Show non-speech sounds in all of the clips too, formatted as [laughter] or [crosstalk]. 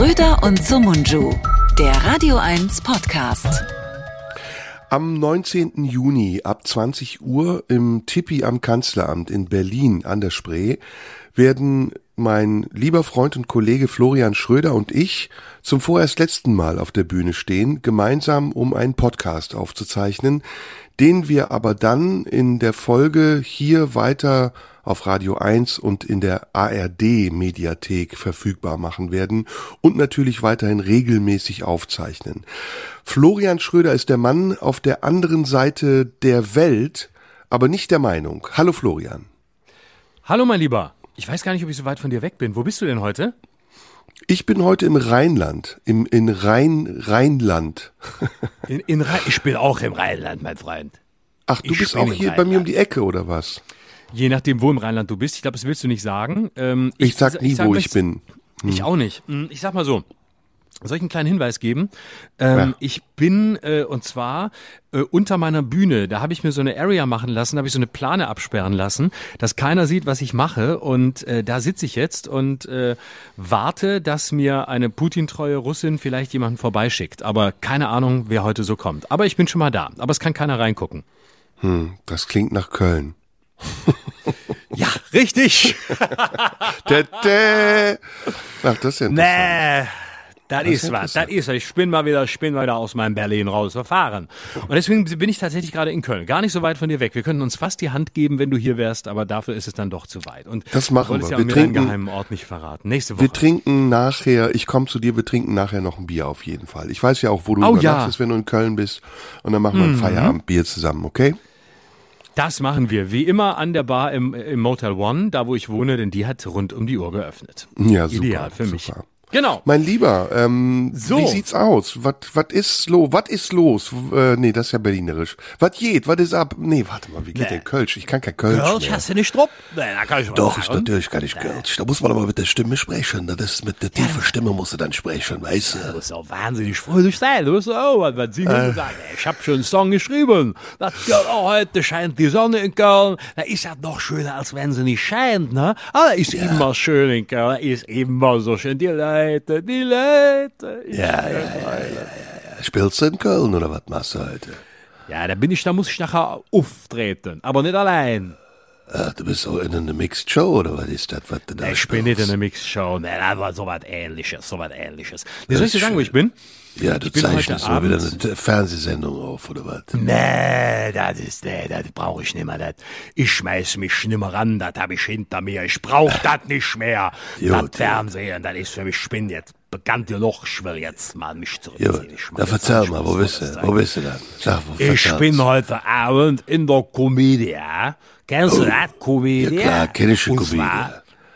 Schröder und Sumunju, der Radio 1 Podcast. Am 19. Juni ab 20 Uhr im Tippi am Kanzleramt in Berlin an der Spree werden mein lieber Freund und Kollege Florian Schröder und ich zum vorerst letzten Mal auf der Bühne stehen, gemeinsam um einen Podcast aufzuzeichnen, den wir aber dann in der Folge hier weiter auf Radio 1 und in der ARD Mediathek verfügbar machen werden und natürlich weiterhin regelmäßig aufzeichnen. Florian Schröder ist der Mann auf der anderen Seite der Welt, aber nicht der Meinung. Hallo Florian. Hallo mein Lieber. Ich weiß gar nicht, ob ich so weit von dir weg bin. Wo bist du denn heute? Ich bin heute im Rheinland, im in Rhein Rheinland. in, in Rhein, ich bin auch im Rheinland, mein Freund. Ach, du ich bist auch hier bei mir um die Ecke oder was? Je nachdem, wo im Rheinland du bist. Ich glaube, das willst du nicht sagen. Ähm, ich, ich, sag nie, ich sag, wo ich bin. Hm. Ich auch nicht. Hm, ich sag mal so. Soll ich einen kleinen Hinweis geben? Ähm, ja. Ich bin, äh, und zwar äh, unter meiner Bühne, da habe ich mir so eine Area machen lassen, habe ich so eine Plane absperren lassen, dass keiner sieht, was ich mache. Und äh, da sitze ich jetzt und äh, warte, dass mir eine Putin-treue Russin vielleicht jemanden vorbeischickt. Aber keine Ahnung, wer heute so kommt. Aber ich bin schon mal da. Aber es kann keiner reingucken. Hm, das klingt nach Köln. ja, richtig. [laughs] Ach, das ist ja interessant. Nee. Das, ist was, das ist was. Ich bin mal wieder, bin mal wieder aus meinem Berlin raus verfahren. Und deswegen bin ich tatsächlich gerade in Köln. Gar nicht so weit von dir weg. Wir könnten uns fast die Hand geben, wenn du hier wärst, aber dafür ist es dann doch zu weit. Und das machen wir. Ja wir trinken, geheimen Ort nicht verraten. Nächste Woche. Wir trinken nachher, ich komme zu dir, wir trinken nachher noch ein Bier auf jeden Fall. Ich weiß ja auch, wo du oh, ja. wenn du in Köln bist. Und dann machen wir ein mhm. Feierabendbier zusammen, okay? Das machen wir, wie immer an der Bar im, im Motel One, da wo ich wohne, denn die hat rund um die Uhr geöffnet. Ja, super. Ideal für mich. Genau. Mein Lieber, ähm, so. wie sieht's aus? Was was ist los? Was ist los? Äh, nee, das ist ja berlinerisch. Was geht? Was ist ab? Nee, warte mal, wie geht nee. der Kölsch? Ich kann kein Kölsch Kölsch mehr. hast du nicht drauf? Nee, da kann ich Doch, ich, natürlich kann ich nee. Kölsch. Da muss man aber mit der Stimme sprechen. Das ist mit der tiefen Stimme musst du dann sprechen, weißt du? Du musst auch wahnsinnig fröhlich sein. Du musst auch was, was singen äh. sagen. Ich hab schon einen Song geschrieben. Das oh, heute scheint die Sonne in Köln. Da ist ja noch schöner, als wenn sie nicht scheint, ne? Aber da ist ja. immer schön in Köln. Da ist immer so schön. Die Leute, die Leute. Leute. Ja, ja, ja, ja, ja, Spielst du in Köln oder was machst du heute? Ja, da bin ich, da muss ich nachher auftreten, aber nicht allein. Ah, du bist auch in einer Mixed Show oder was ist das, was du da nee, Ich bin nicht in einer Mixed Show, ne, aber so was ähnliches, so was ähnliches. Wie soll ich dir sagen, wo ich bin? Ja, du zeichnest mal wieder eine Fernsehsendung auf, oder was? Nee, das ist, nee, das brauche ich nicht mehr. Das. Ich schmeiß mich nicht mehr ran, das habe ich hinter mir. Ich brauche [laughs] das nicht mehr. Das Fernsehen, das ist für mich, ich bin jetzt bekannt genug, ich will jetzt mal mich zurückziehen. Ich da verzeih mal, wo bist du? Wo bist du denn? Sag, wo ich bin heute Abend in der Komödie. Kennst oh, du das? Komödie? Ja klar, kenn ich schon Komödie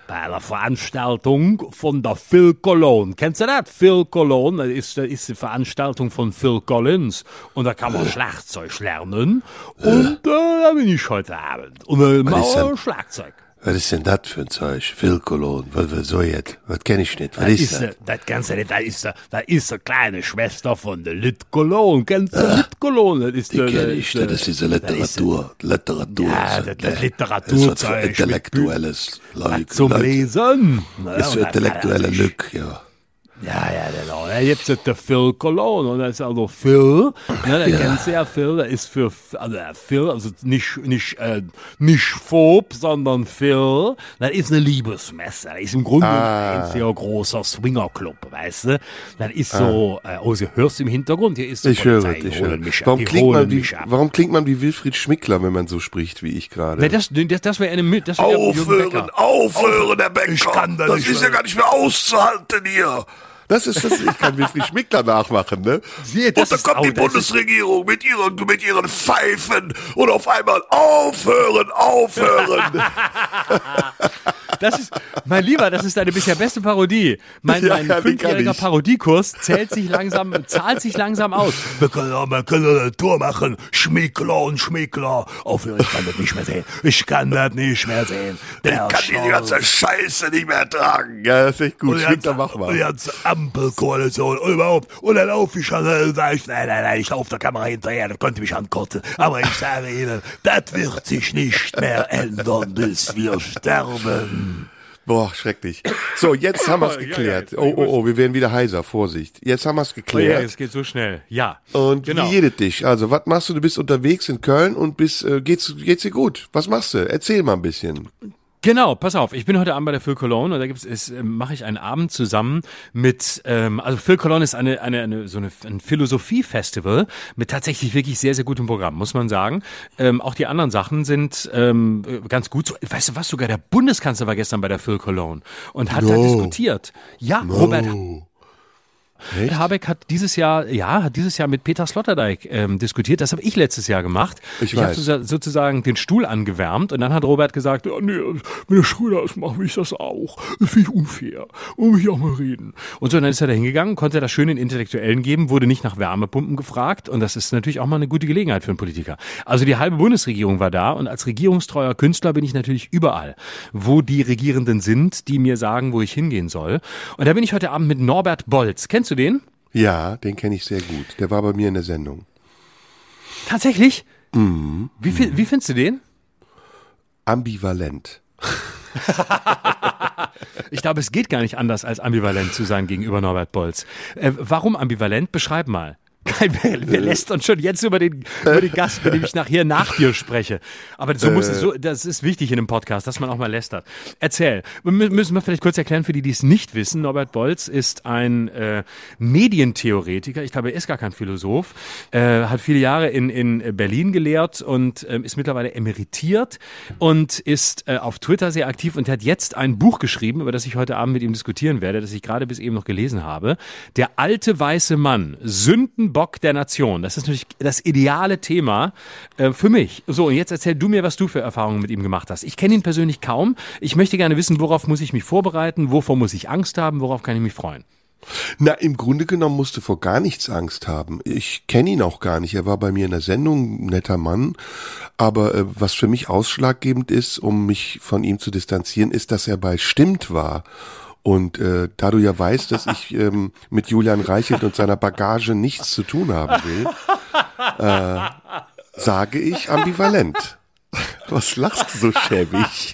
bei einer Veranstaltung von der Phil Cologne. Kennst du das? Phil Cologne, das ist, das ist die Veranstaltung von Phil Collins. Und da kann man Schlagzeug lernen. Und äh, da bin ich heute Abend. Und äh, mal Schlagzeug. Was ist denn das für ein Zeug? Phil Cologne. Was, was soll jetzt? Was kenn ich nicht? Was das ist das? Das Ganze, das ist, das ist eine kleine Schwester von der Lit Cologne. Kennst du ah, Lit Cologne? Das ist die kenne ich. Das ist diese Literatur. Literatur. Ja, das, das Literaturzeug. Das ist intellektuelles Leute. Zum Lesen. Das ist für intellektuelle Lück, ja. Ja, ja, genau. Ja, jetzt ist der Phil Cologne und das ist also Phil, ne, der ja. kennst du ja, Phil, der ist für, also Phil, also nicht, nicht, äh, nicht Phob, sondern Phil, das ist eine Liebesmesse, das ist im Grunde ah. ein sehr großer Swingerclub, weißt du, das ist so, ah. äh, oh, sie hörst im Hintergrund, hier ist die ich Polizei, höre, ich höre. Mich, warum, klingt man wie, warum klingt man wie Wilfried Schmickler, wenn man so spricht, wie ich gerade? Ja, das, das, das wäre eine, das wär Aufhören, aufhören, der Becker, ich kann das, das ist ja gar nicht mehr auszuhalten hier. Das ist das, ich kann Wilfried Schmickler nachmachen, ne? Nee, und dann kommt die Bundesregierung mit ihren, mit ihren Pfeifen und auf einmal aufhören, aufhören. [laughs] Das ist, mein Lieber, das ist deine bisher beste Parodie. Mein, mein ja, fünfjähriger Parodiekurs zählt sich langsam, zahlt sich langsam aus. Wir können, wir können eine Tour machen. Schmickler und Schmickler. Aufhören, ich kann das nicht mehr sehen. Ich kann das nicht mehr sehen. Der ich kann die ganze Scheiße nicht mehr tragen. Ja, das ist echt gut. Schmickler, mach mal. Ampelkoalition und überhaupt. Und dann laufe ich schon, äh, sag ich, nein, nein, nein, ich laufe der Kamera hinterher, das konnte mich ankotzen. Aber ich sage Ihnen, das wird sich nicht mehr ändern, bis wir sterben. Boah, schrecklich. So, jetzt haben wir es geklärt. Ja, ja, oh, oh, oh, wir werden wieder heiser. Vorsicht. Jetzt haben wir es Oh ja, geklärt. es geht so schnell. Ja. Und genau. wie jedet dich? Also, was machst du? Du bist unterwegs in Köln und bist, äh, geht's, geht's dir gut? Was machst du? Erzähl mal ein bisschen. Genau, pass auf, ich bin heute Abend bei der Phil Cologne und da gibt's, ist, äh, mache ich einen Abend zusammen mit, ähm, also Phil Cologne ist eine, eine, eine so eine, ein Philosophie-Festival mit tatsächlich wirklich sehr, sehr gutem Programm, muss man sagen. Ähm, auch die anderen Sachen sind ähm, äh, ganz gut. So, weißt du was, sogar der Bundeskanzler war gestern bei der Phil Cologne und hat da No. diskutiert. Ja, Robert Echt? Habeck hat dieses Jahr, ja, hat dieses Jahr mit Peter Sloterdijk ähm, diskutiert. Das habe ich letztes Jahr gemacht. Ich habe weiß. sozusagen- sozusagen den Stuhl angewärmt und dann hat Robert gesagt, ja, nee, wenn der Schröder das macht, will ich das auch. Das finde ich unfair. Und will ich auch mal reden. Und so, dann ist er da hingegangen, konnte das schön den Intellektuellen geben, wurde nicht nach Wärmepumpen gefragt und das ist natürlich auch mal eine gute Gelegenheit für einen Politiker. Also die halbe Bundesregierung war da und als regierungstreuer Künstler bin ich natürlich überall, wo die Regierenden sind, die mir sagen, wo ich hingehen soll. Und da bin ich heute Abend mit Norbert Bolz. Kennst du den? Ja, den kenne ich sehr gut. Der war bei mir in der Sendung. Tatsächlich? Wie, fi- wie findest du den? Ambivalent. Ich glaube, es geht gar nicht anders, als ambivalent zu sein gegenüber Norbert Bolz. Äh, warum ambivalent? Beschreib mal. Kein, wer, wer lässt uns schon jetzt über den, über den Gast, mit dem ich nachher nach dir spreche? Aber so muss es so, das ist wichtig in einem Podcast, dass man auch mal lästert. Erzähl. Müssen wir vielleicht kurz erklären für die, die es nicht wissen. Norbert Bolz ist ein äh, Medientheoretiker. Ich glaube, er ist gar kein Philosoph. Äh, hat viele Jahre in, in Berlin gelehrt und ähm, ist mittlerweile emeritiert und ist äh, auf Twitter sehr aktiv und hat jetzt ein Buch geschrieben, über das ich heute Abend mit ihm diskutieren werde, das ich gerade bis eben noch gelesen habe. Der alte weiße Mann, Sündenbock der Nation. Das ist natürlich das ideale Thema äh, für mich. So, und jetzt erzähl du mir, was du für Erfahrungen mit ihm gemacht hast. Ich kenne ihn persönlich kaum. Ich möchte gerne wissen, worauf muss ich mich vorbereiten, wovor muss ich Angst haben, worauf kann ich mich freuen. Na, im Grunde genommen musste vor gar nichts Angst haben. Ich kenne ihn auch gar nicht. Er war bei mir in der Sendung, netter Mann. Aber äh, was für mich ausschlaggebend ist, um mich von ihm zu distanzieren, ist, dass er bei Stimmt war. Und äh, da du ja weißt, dass ich ähm, mit Julian Reichelt und seiner Bagage nichts zu tun haben will, äh, sage ich ambivalent. Was lachst du so schäbig?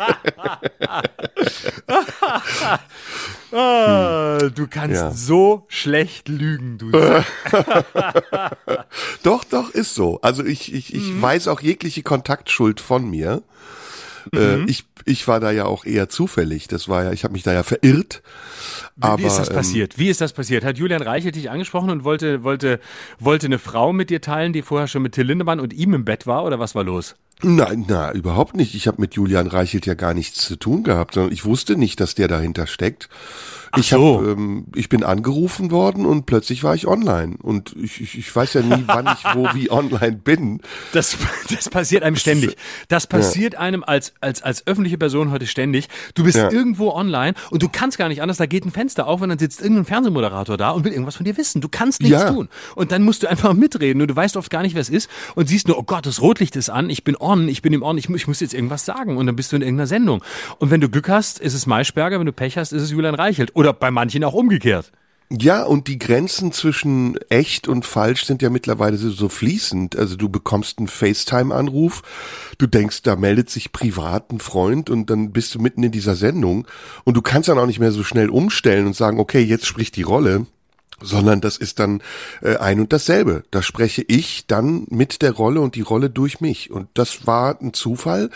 Ah, du kannst Ja. so schlecht lügen, du. [laughs] Doch, doch, ist so. Also ich, ich, ich Mhm. weiß auch jegliche Kontaktschuld von mir. Äh, Mhm. ich, ich war da ja auch eher zufällig. Das war ja, ich habe mich da ja verirrt. Aber, Wie ist das ähm, passiert? Wie ist das passiert? Hat Julian Reichelt dich angesprochen und wollte, wollte, wollte eine Frau mit dir teilen, die vorher schon mit Till Lindemann und ihm im Bett war oder was war los? Nein, na, überhaupt nicht. Ich habe mit Julian Reichelt ja gar nichts zu tun gehabt, sondern ich wusste nicht, dass der dahinter steckt. ich so. hab, ähm, ich bin angerufen worden und plötzlich war ich online. Und ich, ich, ich weiß ja nie, wann ich wo wie online bin. Das, das passiert einem ständig. Das passiert einem als, als, als öffentliche Person heute ständig. Du bist Ja. irgendwo online und du kannst gar nicht anders. Da geht ein Fenster auf und dann sitzt irgendein Fernsehmoderator da und will irgendwas von dir wissen. Du kannst nichts Ja. tun. Und dann musst du einfach mitreden und du weißt oft gar nicht, wer es ist und siehst nur, oh Gott, das Rotlicht ist an, ich bin on, ich bin im on, ich, ich muss jetzt irgendwas sagen und dann bist du in irgendeiner Sendung. Und wenn du Glück hast, ist es Maischberger, wenn du Pech hast, ist es Julian Reichelt. Oder bei manchen auch umgekehrt. Ja, und die Grenzen zwischen echt und falsch sind ja mittlerweile so fließend. Also du bekommst einen FaceTime-Anruf, du denkst, da meldet sich privat ein Freund und dann bist du mitten in dieser Sendung und du kannst dann auch nicht mehr so schnell umstellen und sagen, okay, jetzt spricht die Rolle. Sondern das ist dann äh, ein und dasselbe. Da spreche ich dann mit der Rolle und die Rolle durch mich. Und das war ein Zufall.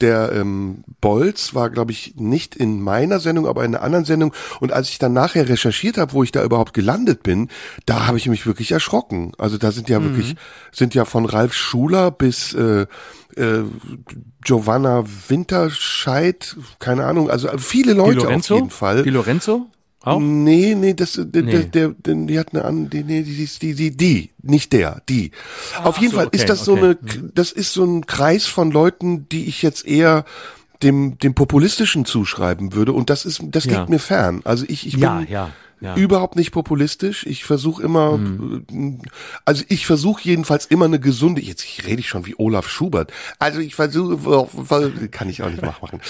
Der ähm, Bolz war, glaube ich, nicht in meiner Sendung, aber in einer anderen Sendung. Und als ich dann nachher recherchiert habe, wo ich da überhaupt gelandet bin, da habe ich mich wirklich erschrocken. Also da sind ja wirklich, sind ja von Ralf Schuler bis äh, äh, Giovanna Winterscheid, keine Ahnung, also viele Die Leute auf jeden Fall. Die Lorenzo? Auch? Nee, nee, das, der, Nee. Der, der, die hat eine an, die, nee, die, die, die, die, nicht der, die. Auf jeden so, Fall okay, ist das so okay. eine, das ist so ein Kreis von Leuten, die ich jetzt eher dem, dem populistischen zuschreiben würde und das ist, das Ja. liegt mir fern. Also ich, ich bin, ja. ja. Überhaupt nicht populistisch. Ich versuche immer, mhm. also ich versuche jedenfalls immer eine gesunde, jetzt rede ich schon wie Olaf Schubert. Also ich versuche, kann ich auch nicht machen.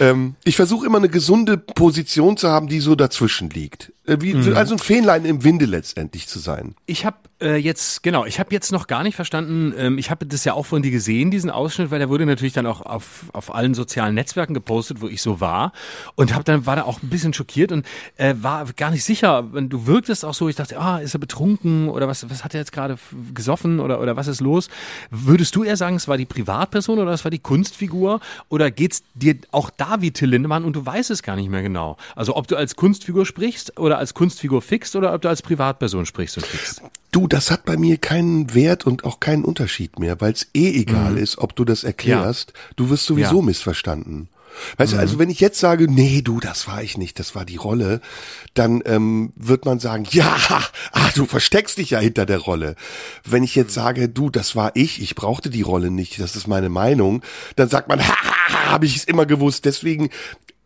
ähm, ich versuche immer eine gesunde Position zu haben, die so dazwischen liegt. Äh, wie, mhm. Also ein Fähnlein im Winde letztendlich zu sein. Ich habe äh, jetzt, genau, ich habe jetzt noch gar nicht verstanden, ähm, ich habe das ja auch von dir gesehen, diesen Ausschnitt, weil der wurde natürlich dann auch auf, auf allen sozialen Netzwerken gepostet, wo ich so war und hab dann war da auch ein bisschen schockiert und äh, war gar nicht sicher, du wirktest auch so, ich dachte, ah, ist er betrunken oder was, was hat er jetzt gerade gesoffen oder, oder was ist los? Würdest du eher sagen, es war die Privatperson oder es war die Kunstfigur oder geht's dir auch da wie Till Lindemann und du weißt es gar nicht mehr genau? Also ob du als Kunstfigur sprichst oder als Kunstfigur fixst oder ob du als Privatperson sprichst und fixst? Du, das hat bei mir keinen Wert und auch keinen Unterschied mehr, weil es eh egal mhm. ist, ob du das erklärst. Ja. Du wirst sowieso ja. missverstanden. Weißt mhm. du, also wenn ich jetzt sage, nee, du, das war ich nicht, das war die Rolle, dann ähm, wird man sagen, ja, ah, du versteckst dich ja hinter der Rolle. Wenn ich jetzt sage, du, das war ich, ich brauchte die Rolle nicht, das ist meine Meinung, dann sagt man, [laughs] ha, ha, ha habe ich es immer gewusst. Deswegen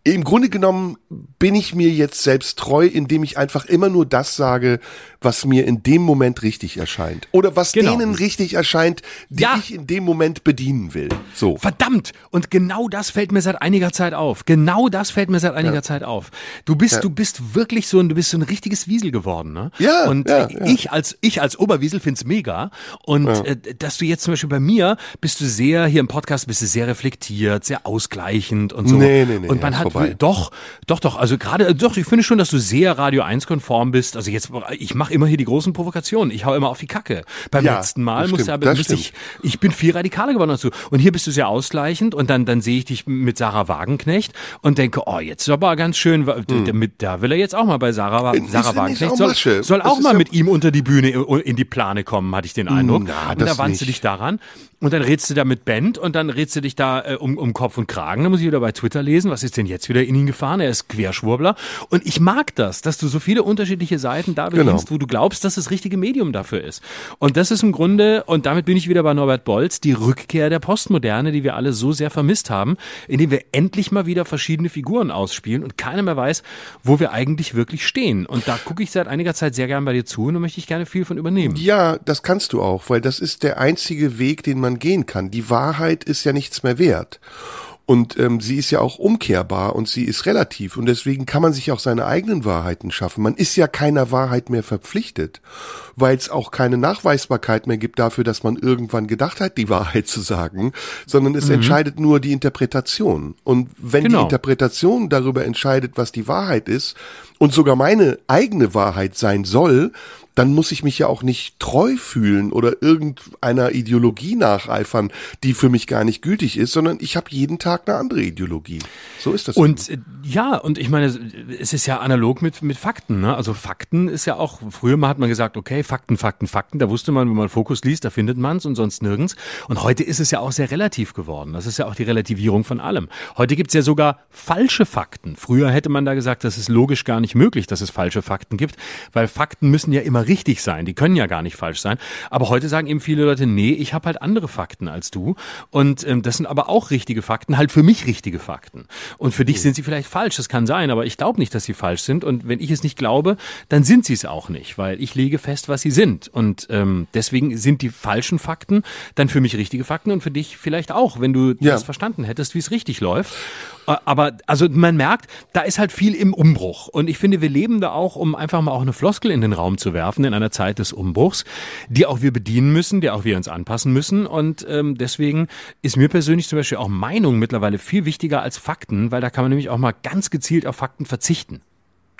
im Grunde genommen bin ich mir jetzt selbst treu, indem ich einfach immer nur das sage, was mir in dem Moment richtig erscheint. Oder was genau. denen richtig erscheint, die ja. ich in dem Moment bedienen will. So. Verdammt! Und genau das fällt mir seit einiger Zeit auf. Genau das fällt mir seit einiger ja. Zeit auf. Du bist, ja. du bist wirklich so ein, du bist so ein richtiges Wiesel geworden, ne? Ja. Und ich als, ich als Oberwiesel find's mega. Und äh, dass du jetzt zum Beispiel bei mir bist du sehr, hier im Podcast bist du sehr reflektiert, sehr ausgleichend und so. Nee, nee, nee. Und man hat, vorbei. doch, doch, doch, also gerade, doch, ich finde schon, dass du sehr Radio 1 konform bist. Also jetzt, ich mache immer hier die großen Provokationen. Ich hau immer auf die Kacke. Beim ja, letzten Mal musste aber musste ich, ich bin viel radikaler geworden dazu. Und hier bist du sehr ausgleichend und dann, dann sehe ich dich mit Sarah Wagenknecht und denke, oh, jetzt ist aber ganz schön, hm. da will er jetzt auch mal bei Sarah, Sarah Wagenknecht, soll, soll auch mal ja mit ihm unter die Bühne in die Plane kommen, hatte ich den Eindruck. Na, und da wandst du dich daran und dann redst du da mit Band und dann redst du dich da äh, um, um Kopf und Kragen. Da muss ich wieder bei Twitter lesen, was ist denn jetzt wieder in ihn gefahren? Er ist Querschwurbler. Und ich mag das, dass du so viele unterschiedliche Seiten da bedienst, genau. wo du glaubst, dass das richtige Medium dafür ist. Und das ist im Grunde, und damit bin ich wieder bei Norbert Bolz, die Rückkehr der Postmoderne, die wir alle so sehr vermisst haben, indem wir endlich mal wieder verschiedene Figuren ausspielen und keiner mehr weiß, wo wir eigentlich wirklich stehen. Und da gucke ich seit einiger Zeit sehr gern bei dir zu und da möchte ich gerne viel von übernehmen. Ja, das kannst du auch, weil das ist der einzige Weg, den man gehen kann. Die Wahrheit ist ja nichts mehr wert. Und ähm, sie ist ja auch umkehrbar und sie ist relativ und deswegen kann man sich auch seine eigenen Wahrheiten schaffen. Man ist ja keiner Wahrheit mehr verpflichtet, weil es auch keine Nachweisbarkeit mehr gibt dafür, dass man irgendwann gedacht hat, die Wahrheit zu sagen, sondern es mhm. entscheidet nur die Interpretation. Und wenn genau. die Interpretation darüber entscheidet, was die Wahrheit ist und sogar meine eigene Wahrheit sein soll, dann muss ich mich ja auch nicht treu fühlen oder irgendeiner Ideologie nacheifern, die für mich gar nicht gültig ist, sondern ich habe jeden Tag eine andere Ideologie. So ist das. Und eben. Äh, ja, und ich meine, es ist ja analog mit, mit Fakten. Ne? Also Fakten ist ja auch, früher mal hat man gesagt, okay, Fakten, Fakten, Fakten. Da wusste man, wenn man Fokus liest, da findet man es und sonst nirgends. Und heute ist es ja auch sehr relativ geworden. Das ist ja auch die Relativierung von allem. Heute gibt's ja sogar falsche Fakten. Früher hätte man da gesagt, das ist logisch gar nicht möglich, dass es falsche Fakten gibt, weil Fakten müssen ja immer richtig sein. Die können ja gar nicht falsch sein. Aber heute sagen eben viele Leute, nee, ich habe halt andere Fakten als du. Und ähm, das sind aber auch richtige Fakten, halt für mich richtige Fakten. Und für dich sind sie vielleicht falsch, das kann sein, aber ich glaube nicht, dass sie falsch sind. Und wenn ich es nicht glaube, dann sind sie es auch nicht, weil ich lege fest, was sie sind. Und ähm, deswegen sind die falschen Fakten dann für mich richtige Fakten und für dich vielleicht auch, wenn du ja. das verstanden hättest, wie es richtig läuft. Äh, aber also man merkt, da ist halt viel im Umbruch. Und ich finde, wir leben da auch, um einfach mal auch eine Floskel in den Raum zu werfen, in einer Zeit des Umbruchs, die auch wir bedienen müssen, die auch wir uns anpassen müssen. Und ähm, deswegen ist mir persönlich zum Beispiel auch Meinung mittlerweile viel wichtiger als Fakten, weil da kann man nämlich auch mal ganz gezielt auf Fakten verzichten.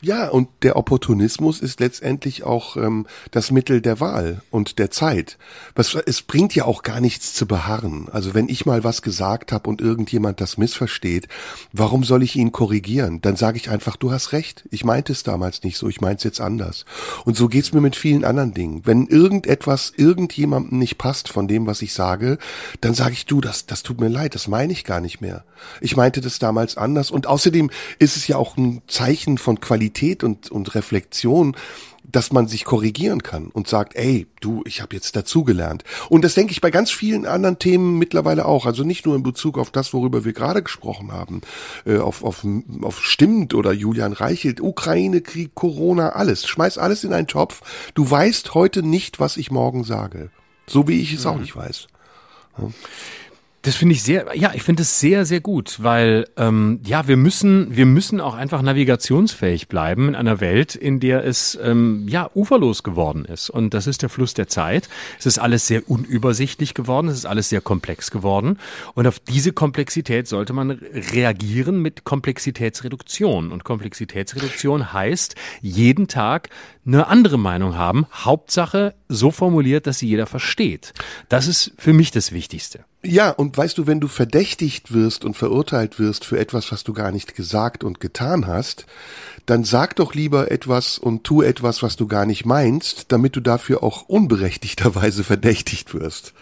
Ja, und der Opportunismus ist letztendlich auch ähm, das Mittel der Wahl und der Zeit. Was, es bringt ja auch gar nichts zu beharren. Also wenn ich mal was gesagt habe und irgendjemand das missversteht, warum soll ich ihn korrigieren? Dann sage ich einfach, du hast recht. Ich meinte es damals nicht so, ich meinte es jetzt anders. Und so geht's mir mit vielen anderen Dingen. Wenn irgendetwas irgendjemandem nicht passt von dem, was ich sage, dann sage ich, du, das, das tut mir leid, das meine ich gar nicht mehr. Ich meinte das damals anders. Und außerdem ist es ja auch ein Zeichen von Qualität Qualität und, und Reflexion, dass man sich korrigieren kann und sagt, ey, du, ich habe jetzt dazugelernt. Und das denke ich bei ganz vielen anderen Themen mittlerweile auch. Also nicht nur in Bezug auf das, worüber wir gerade gesprochen haben, äh, auf, auf, auf Stimmt oder Julian Reichelt, Ukraine, Krieg, Corona, alles. Schmeiß alles in einen Topf. Du weißt heute nicht, was ich morgen sage. So wie ich es mhm. auch nicht weiß. Ja. Das finde ich sehr, ja, ich finde es sehr, sehr gut, weil ähm, ja, wir müssen, wir müssen auch einfach navigationsfähig bleiben in einer Welt, in der es ähm, ja uferlos geworden ist. Und das ist der Fluss der Zeit. Es ist alles sehr unübersichtlich geworden, es ist alles sehr komplex geworden. Und auf diese Komplexität sollte man reagieren mit Komplexitätsreduktion. Und Komplexitätsreduktion heißt, jeden Tag eine andere Meinung haben. Hauptsache so formuliert, dass sie jeder versteht. Das ist für mich das Wichtigste. Ja, und weißt du, wenn du verdächtigt wirst und verurteilt wirst für etwas, was du gar nicht gesagt und getan hast, dann sag doch lieber etwas und tu etwas, was du gar nicht meinst, damit du dafür auch unberechtigterweise verdächtigt wirst.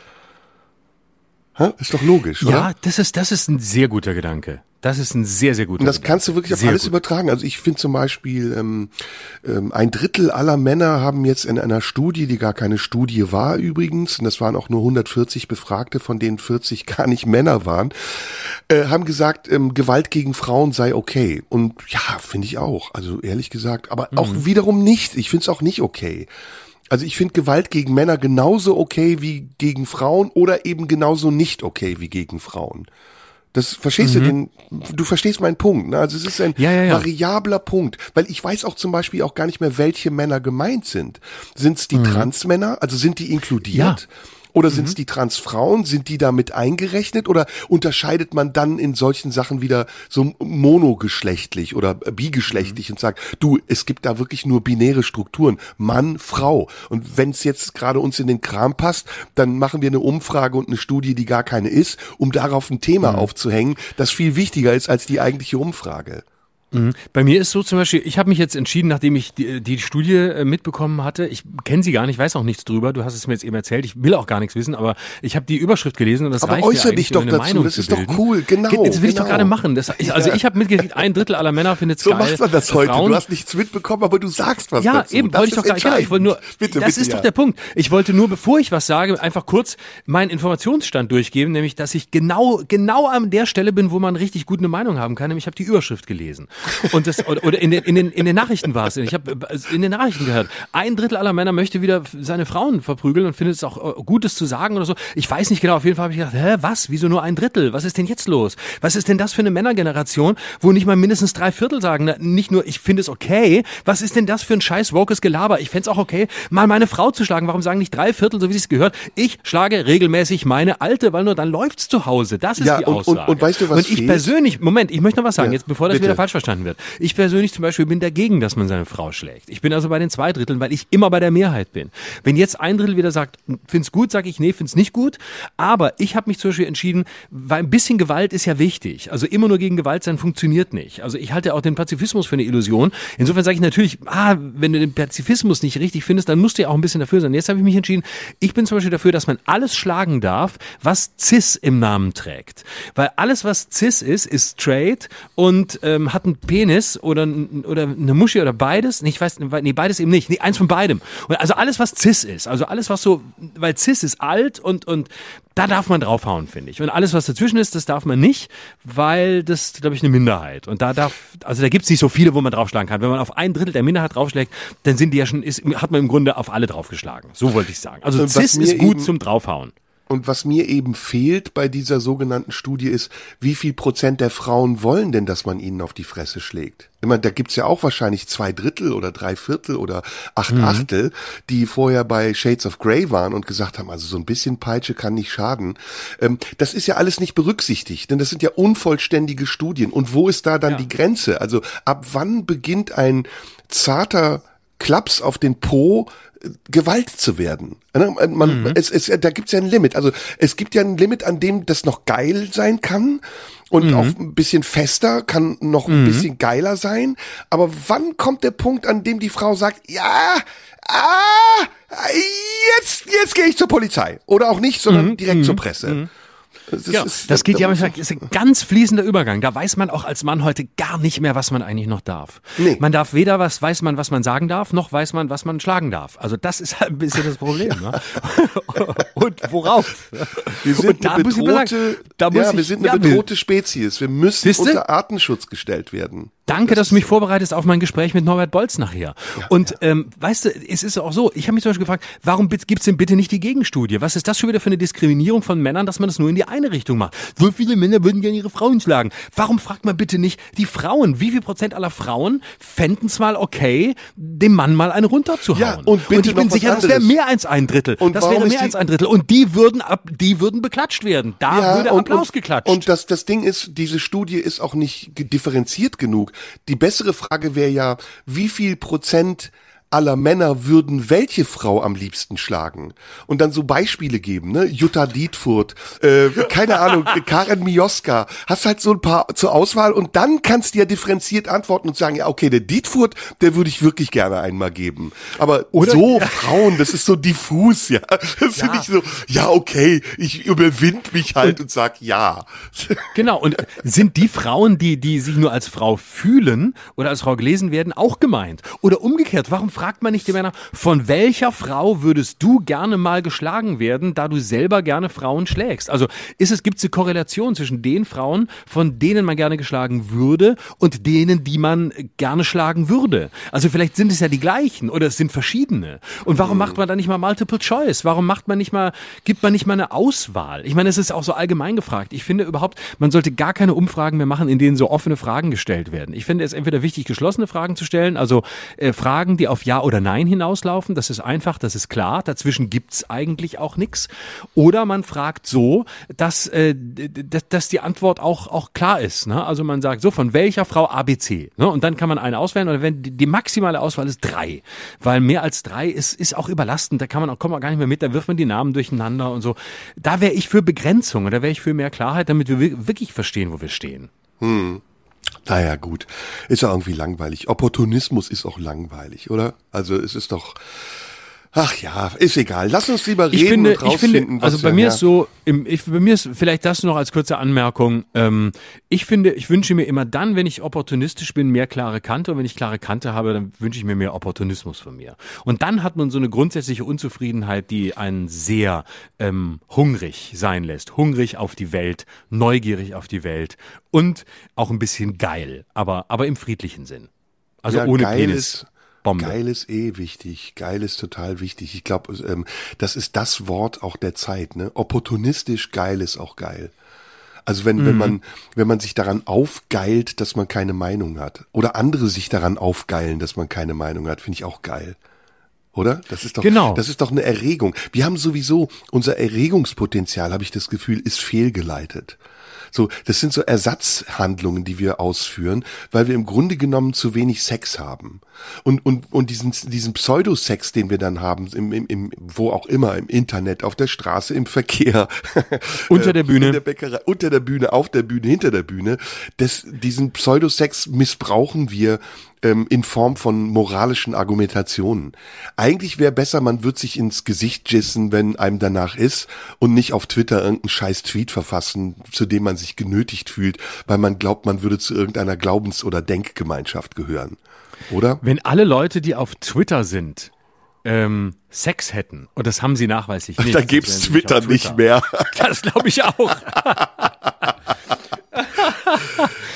Ha? Ist doch logisch, oder? Ja, das ist, das ist ein sehr guter Gedanke. Das ist ein sehr, sehr guter. Und das Gedanke. kannst du wirklich auf sehr alles gut. übertragen. Also ich finde zum Beispiel, ähm, ähm, ein Drittel aller Männer haben jetzt in einer Studie, die gar keine Studie war übrigens, und das waren auch nur 140 Befragte, von denen 40 [laughs] gar nicht Männer waren, äh, haben gesagt, ähm, Gewalt gegen Frauen sei okay. Und ja, finde ich auch. Also ehrlich gesagt, aber mhm. auch wiederum nicht. Ich finde es auch nicht okay. Also ich finde Gewalt gegen Männer genauso okay wie gegen Frauen oder eben genauso nicht okay wie gegen Frauen. Das verstehst mhm. du den, du verstehst meinen Punkt. Ne? Also es ist ein ja, ja, ja. variabler Punkt, weil ich weiß auch zum Beispiel auch gar nicht mehr, welche Männer gemeint sind. Sind es die mhm. Transmänner? Also sind die inkludiert? Oder mhm. sind es die Transfrauen? Sind die damit eingerechnet? Oder unterscheidet man dann in solchen Sachen wieder so monogeschlechtlich oder bigeschlechtlich mhm. und sagt, du, es gibt da wirklich nur binäre Strukturen, Mann, Frau. Und wenn es jetzt gerade uns in den Kram passt, dann machen wir eine Umfrage und eine Studie, die gar keine ist, um darauf ein Thema mhm. aufzuhängen, das viel wichtiger ist als die eigentliche Umfrage. Mhm. Bei mir ist so zum Beispiel, ich habe mich jetzt entschieden, nachdem ich die, die Studie äh, mitbekommen hatte, ich kenne sie gar nicht, weiß auch nichts drüber, du hast es mir jetzt eben erzählt, ich will auch gar nichts wissen, aber ich habe die Überschrift gelesen und das aber reicht äußere dich doch dazu, Meinung das ist doch cool, genau. Das will genau. ich doch genau. gerade machen. Das, also ich habe mitgekriegt, ein Drittel aller Männer findet es so geil. So macht man das heute, Frauen, du hast nichts mitbekommen, aber du sagst was ja, dazu. Ja, eben, wollte ich doch gar nicht, genau, ich wollte nur, bitte, das bitte, ist ja. doch der Punkt. Ich wollte nur, bevor ich was sage, einfach kurz meinen Informationsstand durchgeben, nämlich, dass ich genau, genau an der Stelle bin, wo man richtig gut eine Meinung haben kann, nämlich ich habe die Überschrift gelesen. Und das, oder in den, in den, in den Nachrichten war es. Ich habe in den Nachrichten gehört, ein Drittel aller Männer möchte wieder seine Frauen verprügeln und findet es auch äh, Gutes zu sagen oder so. Ich weiß nicht genau, auf jeden Fall habe ich gedacht, hä, was? Wieso nur ein Drittel? Was ist denn jetzt los? Was ist denn das für eine Männergeneration, wo nicht mal mindestens drei Viertel sagen, na, nicht nur, ich finde es okay, was ist denn das für ein scheiß wokes Gelaber? Ich fände es auch okay, mal meine Frau zu schlagen. Warum sagen nicht drei Viertel, so wie es gehört? Ich schlage regelmäßig meine Alte, weil nur dann läuft's zu Hause. Das ist ja, die Aussage. Und, und, und weißt du, was Und ich fehlt? persönlich, Moment, ich möchte noch was sagen, ja, jetzt bevor das bitte. wieder falsch verstanden wird. Ich persönlich zum Beispiel bin dagegen, dass man seine Frau schlägt. Ich bin also bei den zwei Dritteln, weil ich immer bei der Mehrheit bin. Wenn jetzt ein Drittel wieder sagt, find's gut, sage ich, nee, find's nicht gut. Aber ich habe mich zum Beispiel entschieden, weil ein bisschen Gewalt ist ja wichtig. Also immer nur gegen Gewalt sein funktioniert nicht. Also ich halte auch den Pazifismus für eine Illusion. Insofern sage ich natürlich, ah, wenn du den Pazifismus nicht richtig findest, dann musst du ja auch ein bisschen dafür sein. Jetzt habe ich mich entschieden, ich bin zum Beispiel dafür, dass man alles schlagen darf, was cis im Namen trägt. Weil alles, was cis ist, ist straight und ähm, hat einen Penis oder, oder eine Muschi oder beides? Nee, ich weiß, nee, beides eben nicht. Nee, eins von beidem. Und also alles, was cis ist, also alles, was so, weil cis ist alt und, und da darf man draufhauen, finde ich. Und alles, was dazwischen ist, das darf man nicht, weil das, glaube ich, eine Minderheit. Und da darf, also da gibt es nicht so viele, wo man draufschlagen kann. Wenn man auf ein Drittel der Minderheit draufschlägt, dann sind die ja schon, ist, hat man im Grunde auf alle draufgeschlagen. So wollte ich sagen. Also cis ist gut zum draufhauen. Und was mir eben fehlt bei dieser sogenannten Studie ist, wie viel Prozent der Frauen wollen denn, dass man ihnen auf die Fresse schlägt? Ich meine, da gibt's ja auch wahrscheinlich zwei Drittel oder drei Viertel oder acht mhm. Achtel, die vorher bei Shades of Grey waren und gesagt haben, also so ein bisschen Peitsche kann nicht schaden. Ähm, das ist ja alles nicht berücksichtigt, denn das sind ja unvollständige Studien. Und wo ist da dann ja. die Grenze? Also ab wann beginnt ein zarter Klaps auf den Po Gewalt zu werden. Ne, man, mhm. es, es, da gibt's ja ein Limit. Also es gibt ja ein Limit, an dem das noch geil sein kann und mhm. auch ein bisschen fester, kann noch mhm. ein bisschen geiler sein. Aber wann kommt der Punkt, an dem die Frau sagt, ja, ah, jetzt, jetzt gehe ich zur Polizei. Oder auch nicht, sondern mhm. direkt zur mhm. Presse. Das, ja, ist, das geht ja manchmal, ist ein ganz fließender Übergang. Da weiß man auch als Mann heute gar nicht mehr, was man eigentlich noch darf. Nee. Man darf weder was, weiß man, was man sagen darf, noch weiß man, was man schlagen darf. Also das ist halt ein bisschen das Problem. ne? [laughs] Und worauf? Wir sind eine bedrohte, da muss ja, ich, wir sind eine ja, bedrohte Spezies. Wir müssen Siehste? unter Artenschutz gestellt werden. Danke, das dass du mich vorbereitest auf mein Gespräch mit Norbert Bolz nachher. Ja, und ja. Ähm, weißt du, es ist auch so, ich habe mich zum Beispiel gefragt, warum gibt's denn bitte nicht die Gegenstudie? Was ist das schon wieder für eine Diskriminierung von Männern, dass man das nur in die eine Richtung macht? So viele Männer würden gerne ihre Frauen schlagen. Warum fragt man bitte nicht die Frauen? Wie viel Prozent aller Frauen fänden es mal okay, dem Mann mal eine runterzuhauen? Ja, und, bitte und ich bin sicher, das wäre mehr als ein Drittel. Und das wäre mehr als ein Drittel. Und die würden ab, die würden beklatscht werden. Da ja, würde Applaus und, geklatscht. Und das, das Ding ist, diese Studie ist auch nicht differenziert genug. Die bessere Frage wäre ja, wie viel Prozent aller Männer würden welche Frau am liebsten schlagen und dann so Beispiele geben, ne? Jutta Dietfurt, äh, keine Ahnung, [laughs] Karen Mioska, hast halt so ein paar zur Auswahl und dann kannst du ja differenziert antworten und sagen, ja okay, der Dietfurt, der würde ich wirklich gerne einmal geben, aber Oder, so ja. [laughs] Frauen, das ist so diffus, ja, das ja. finde ich so, ja okay, ich überwind mich halt und, und sag ja. [laughs] Genau und sind die Frauen, die die sich nur als Frau fühlen oder als Frau gelesen werden, auch gemeint oder umgekehrt? Warum fragt man nicht die Männer, von welcher Frau würdest du gerne mal geschlagen werden, da du selber gerne Frauen schlägst? Also ist es, gibt es eine Korrelation zwischen den Frauen, von denen man gerne geschlagen würde und denen, die man gerne schlagen würde? Also vielleicht sind es ja die gleichen oder es sind verschiedene. Und warum macht man da nicht mal Multiple Choice? Warum macht man nicht mal, gibt man nicht mal eine Auswahl? Ich meine, es ist auch so allgemein gefragt. Ich finde überhaupt, man sollte gar keine Umfragen mehr machen, in denen so offene Fragen gestellt werden. Ich finde es entweder wichtig, geschlossene Fragen zu stellen, also äh, Fragen, die auf Ja oder Nein hinauslaufen. Das ist einfach, das ist klar. Dazwischen gibt's eigentlich auch nichts. Oder man fragt so, dass, äh, dass, dass die Antwort auch, auch klar ist. Ne? Also man sagt so, von welcher Frau ABC? Ne? Und dann kann man eine auswählen. Oder wenn die, die maximale Auswahl ist drei. Weil mehr als drei ist, ist auch überlastend. Da kann man auch, kommt man gar nicht mehr mit. Da wirft man die Namen durcheinander und so. Da wäre ich für Begrenzung. Da wäre ich für mehr Klarheit, damit wir wirklich verstehen, wo wir stehen. Hm. Naja, gut. Ist ja irgendwie langweilig. Opportunismus ist auch langweilig, oder? Also es ist doch. Ach ja, ist egal. Lass uns lieber reden ich finde, und rausfinden, ich finde, Also bei mir ist so, im, ich, bei mir ist vielleicht das noch als kurze Anmerkung. Ähm, ich finde, ich wünsche mir immer dann, wenn ich opportunistisch bin, mehr klare Kante. Und wenn ich klare Kante habe, dann wünsche ich mir mehr Opportunismus von mir. Und dann hat man so eine grundsätzliche Unzufriedenheit, die einen sehr ähm, hungrig sein lässt. Hungrig auf die Welt, neugierig auf die Welt und auch ein bisschen geil, aber, aber im friedlichen Sinn. Also ja, ohne Penis. Ist, Bombe. Geil ist eh wichtig. Geil ist total wichtig. Ich glaube, ähm, das ist das Wort auch der Zeit. Ne? Opportunistisch geil ist auch geil. Also wenn, mhm. wenn man, wenn man sich daran aufgeilt, dass man keine Meinung hat. Oder andere sich daran aufgeilen, dass man keine Meinung hat, finde ich auch geil. Oder? Das ist doch, genau. das ist doch eine Erregung. Wir haben sowieso, unser Erregungspotenzial, habe ich das Gefühl, ist fehlgeleitet. So, das sind so Ersatzhandlungen, die wir ausführen, weil wir im Grunde genommen zu wenig Sex haben. Und, und, und diesen, diesen Pseudosex, den wir dann haben, im, im, im, wo auch immer, im Internet, auf der Straße, im Verkehr. [laughs] Unter der Bühne. Der Bäckerei, unter der Bühne, auf der Bühne, hinter der Bühne. Das, diesen Pseudosex missbrauchen wir ähm, in Form von moralischen Argumentationen. Eigentlich wäre besser, man würde sich ins Gesicht jissen, wenn einem danach ist und nicht auf Twitter irgendeinen scheiß Tweet verfassen, zu dem man sich genötigt fühlt, weil man glaubt, man würde zu irgendeiner Glaubens- oder Denkgemeinschaft gehören. Oder? Wenn alle Leute, die auf Twitter sind, ähm, Sex hätten, und das haben sie nachweislich nicht. Da gibt's Twitter, Twitter nicht mehr. Das glaube ich auch. [laughs]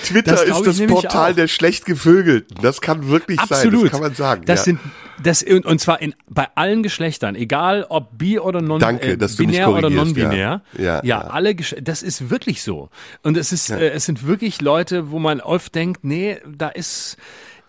Twitter das ist das Portal der schlecht gevögelten. Das kann wirklich Absolut. sein. Das kann man sagen. Das ja. sind das und zwar in bei allen Geschlechtern, egal ob bi oder non Danke, äh, binär oder non-binär. Ja. Ja, ja, alle das ist wirklich so. Und es ist äh, es sind wirklich Leute, wo man oft denkt, nee, da ist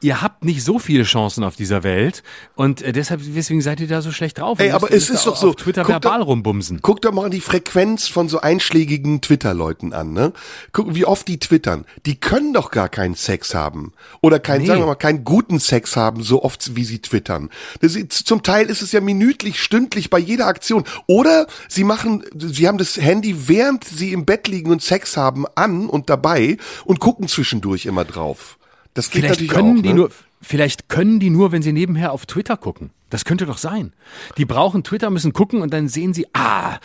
ihr habt nicht so viele Chancen auf dieser Welt und äh, deshalb deswegen seid ihr da so schlecht drauf. Ey, aber es ist doch so. Twitter guck verbal doch, rumbumsen. Guck doch mal die Frequenz von so einschlägigen Twitter-Leuten an, ne? Guck, wie oft die twittern. Die können doch gar keinen Sex haben oder keinen, nee. sagen wir mal, keinen guten Sex haben, so oft wie sie twittern. Ist, zum Teil ist es ja minütlich, stündlich bei jeder Aktion. Oder sie machen, sie haben das Handy während sie im Bett liegen und Sex haben an und dabei und gucken zwischendurch immer drauf. Das geht vielleicht natürlich können auch, die ne? nur, vielleicht können die nur, wenn sie nebenher auf Twitter gucken. Das könnte doch sein. Die brauchen Twitter, müssen gucken und dann sehen sie, ah,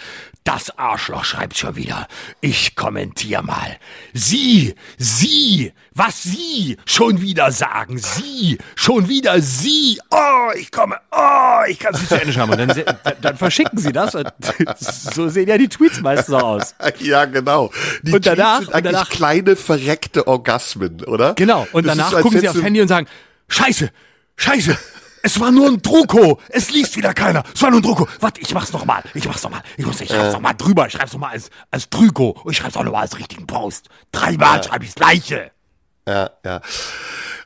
das Arschloch schreibt schon wieder. Ich kommentiere mal. Sie, Sie, was Sie schon wieder sagen. Sie, schon wieder Sie. Oh, ich komme, oh, ich kann Sie zu Ende schreiben. Und dann, dann, dann verschicken Sie das. [laughs] So sehen ja die Tweets meistens aus. [laughs] Ja, genau. Die und danach, Tweets sind eigentlich danach, kleine verreckte Orgasmen, oder? Genau. Und Das danach ist, gucken sie aufs Handy und sagen, Scheiße, Scheiße. Es war nur ein Drucko. Es liest wieder keiner. Es war nur ein Drucko. Warte, ich mach's noch mal. Ich mach's noch mal. Ich muss, ich schreib's noch mal drüber. Ich schreib's noch mal als, als Drüko. Und ich schreib's auch noch mal als richtigen Post. Dreimal schreibe ich's Gleiche. Ja, ja.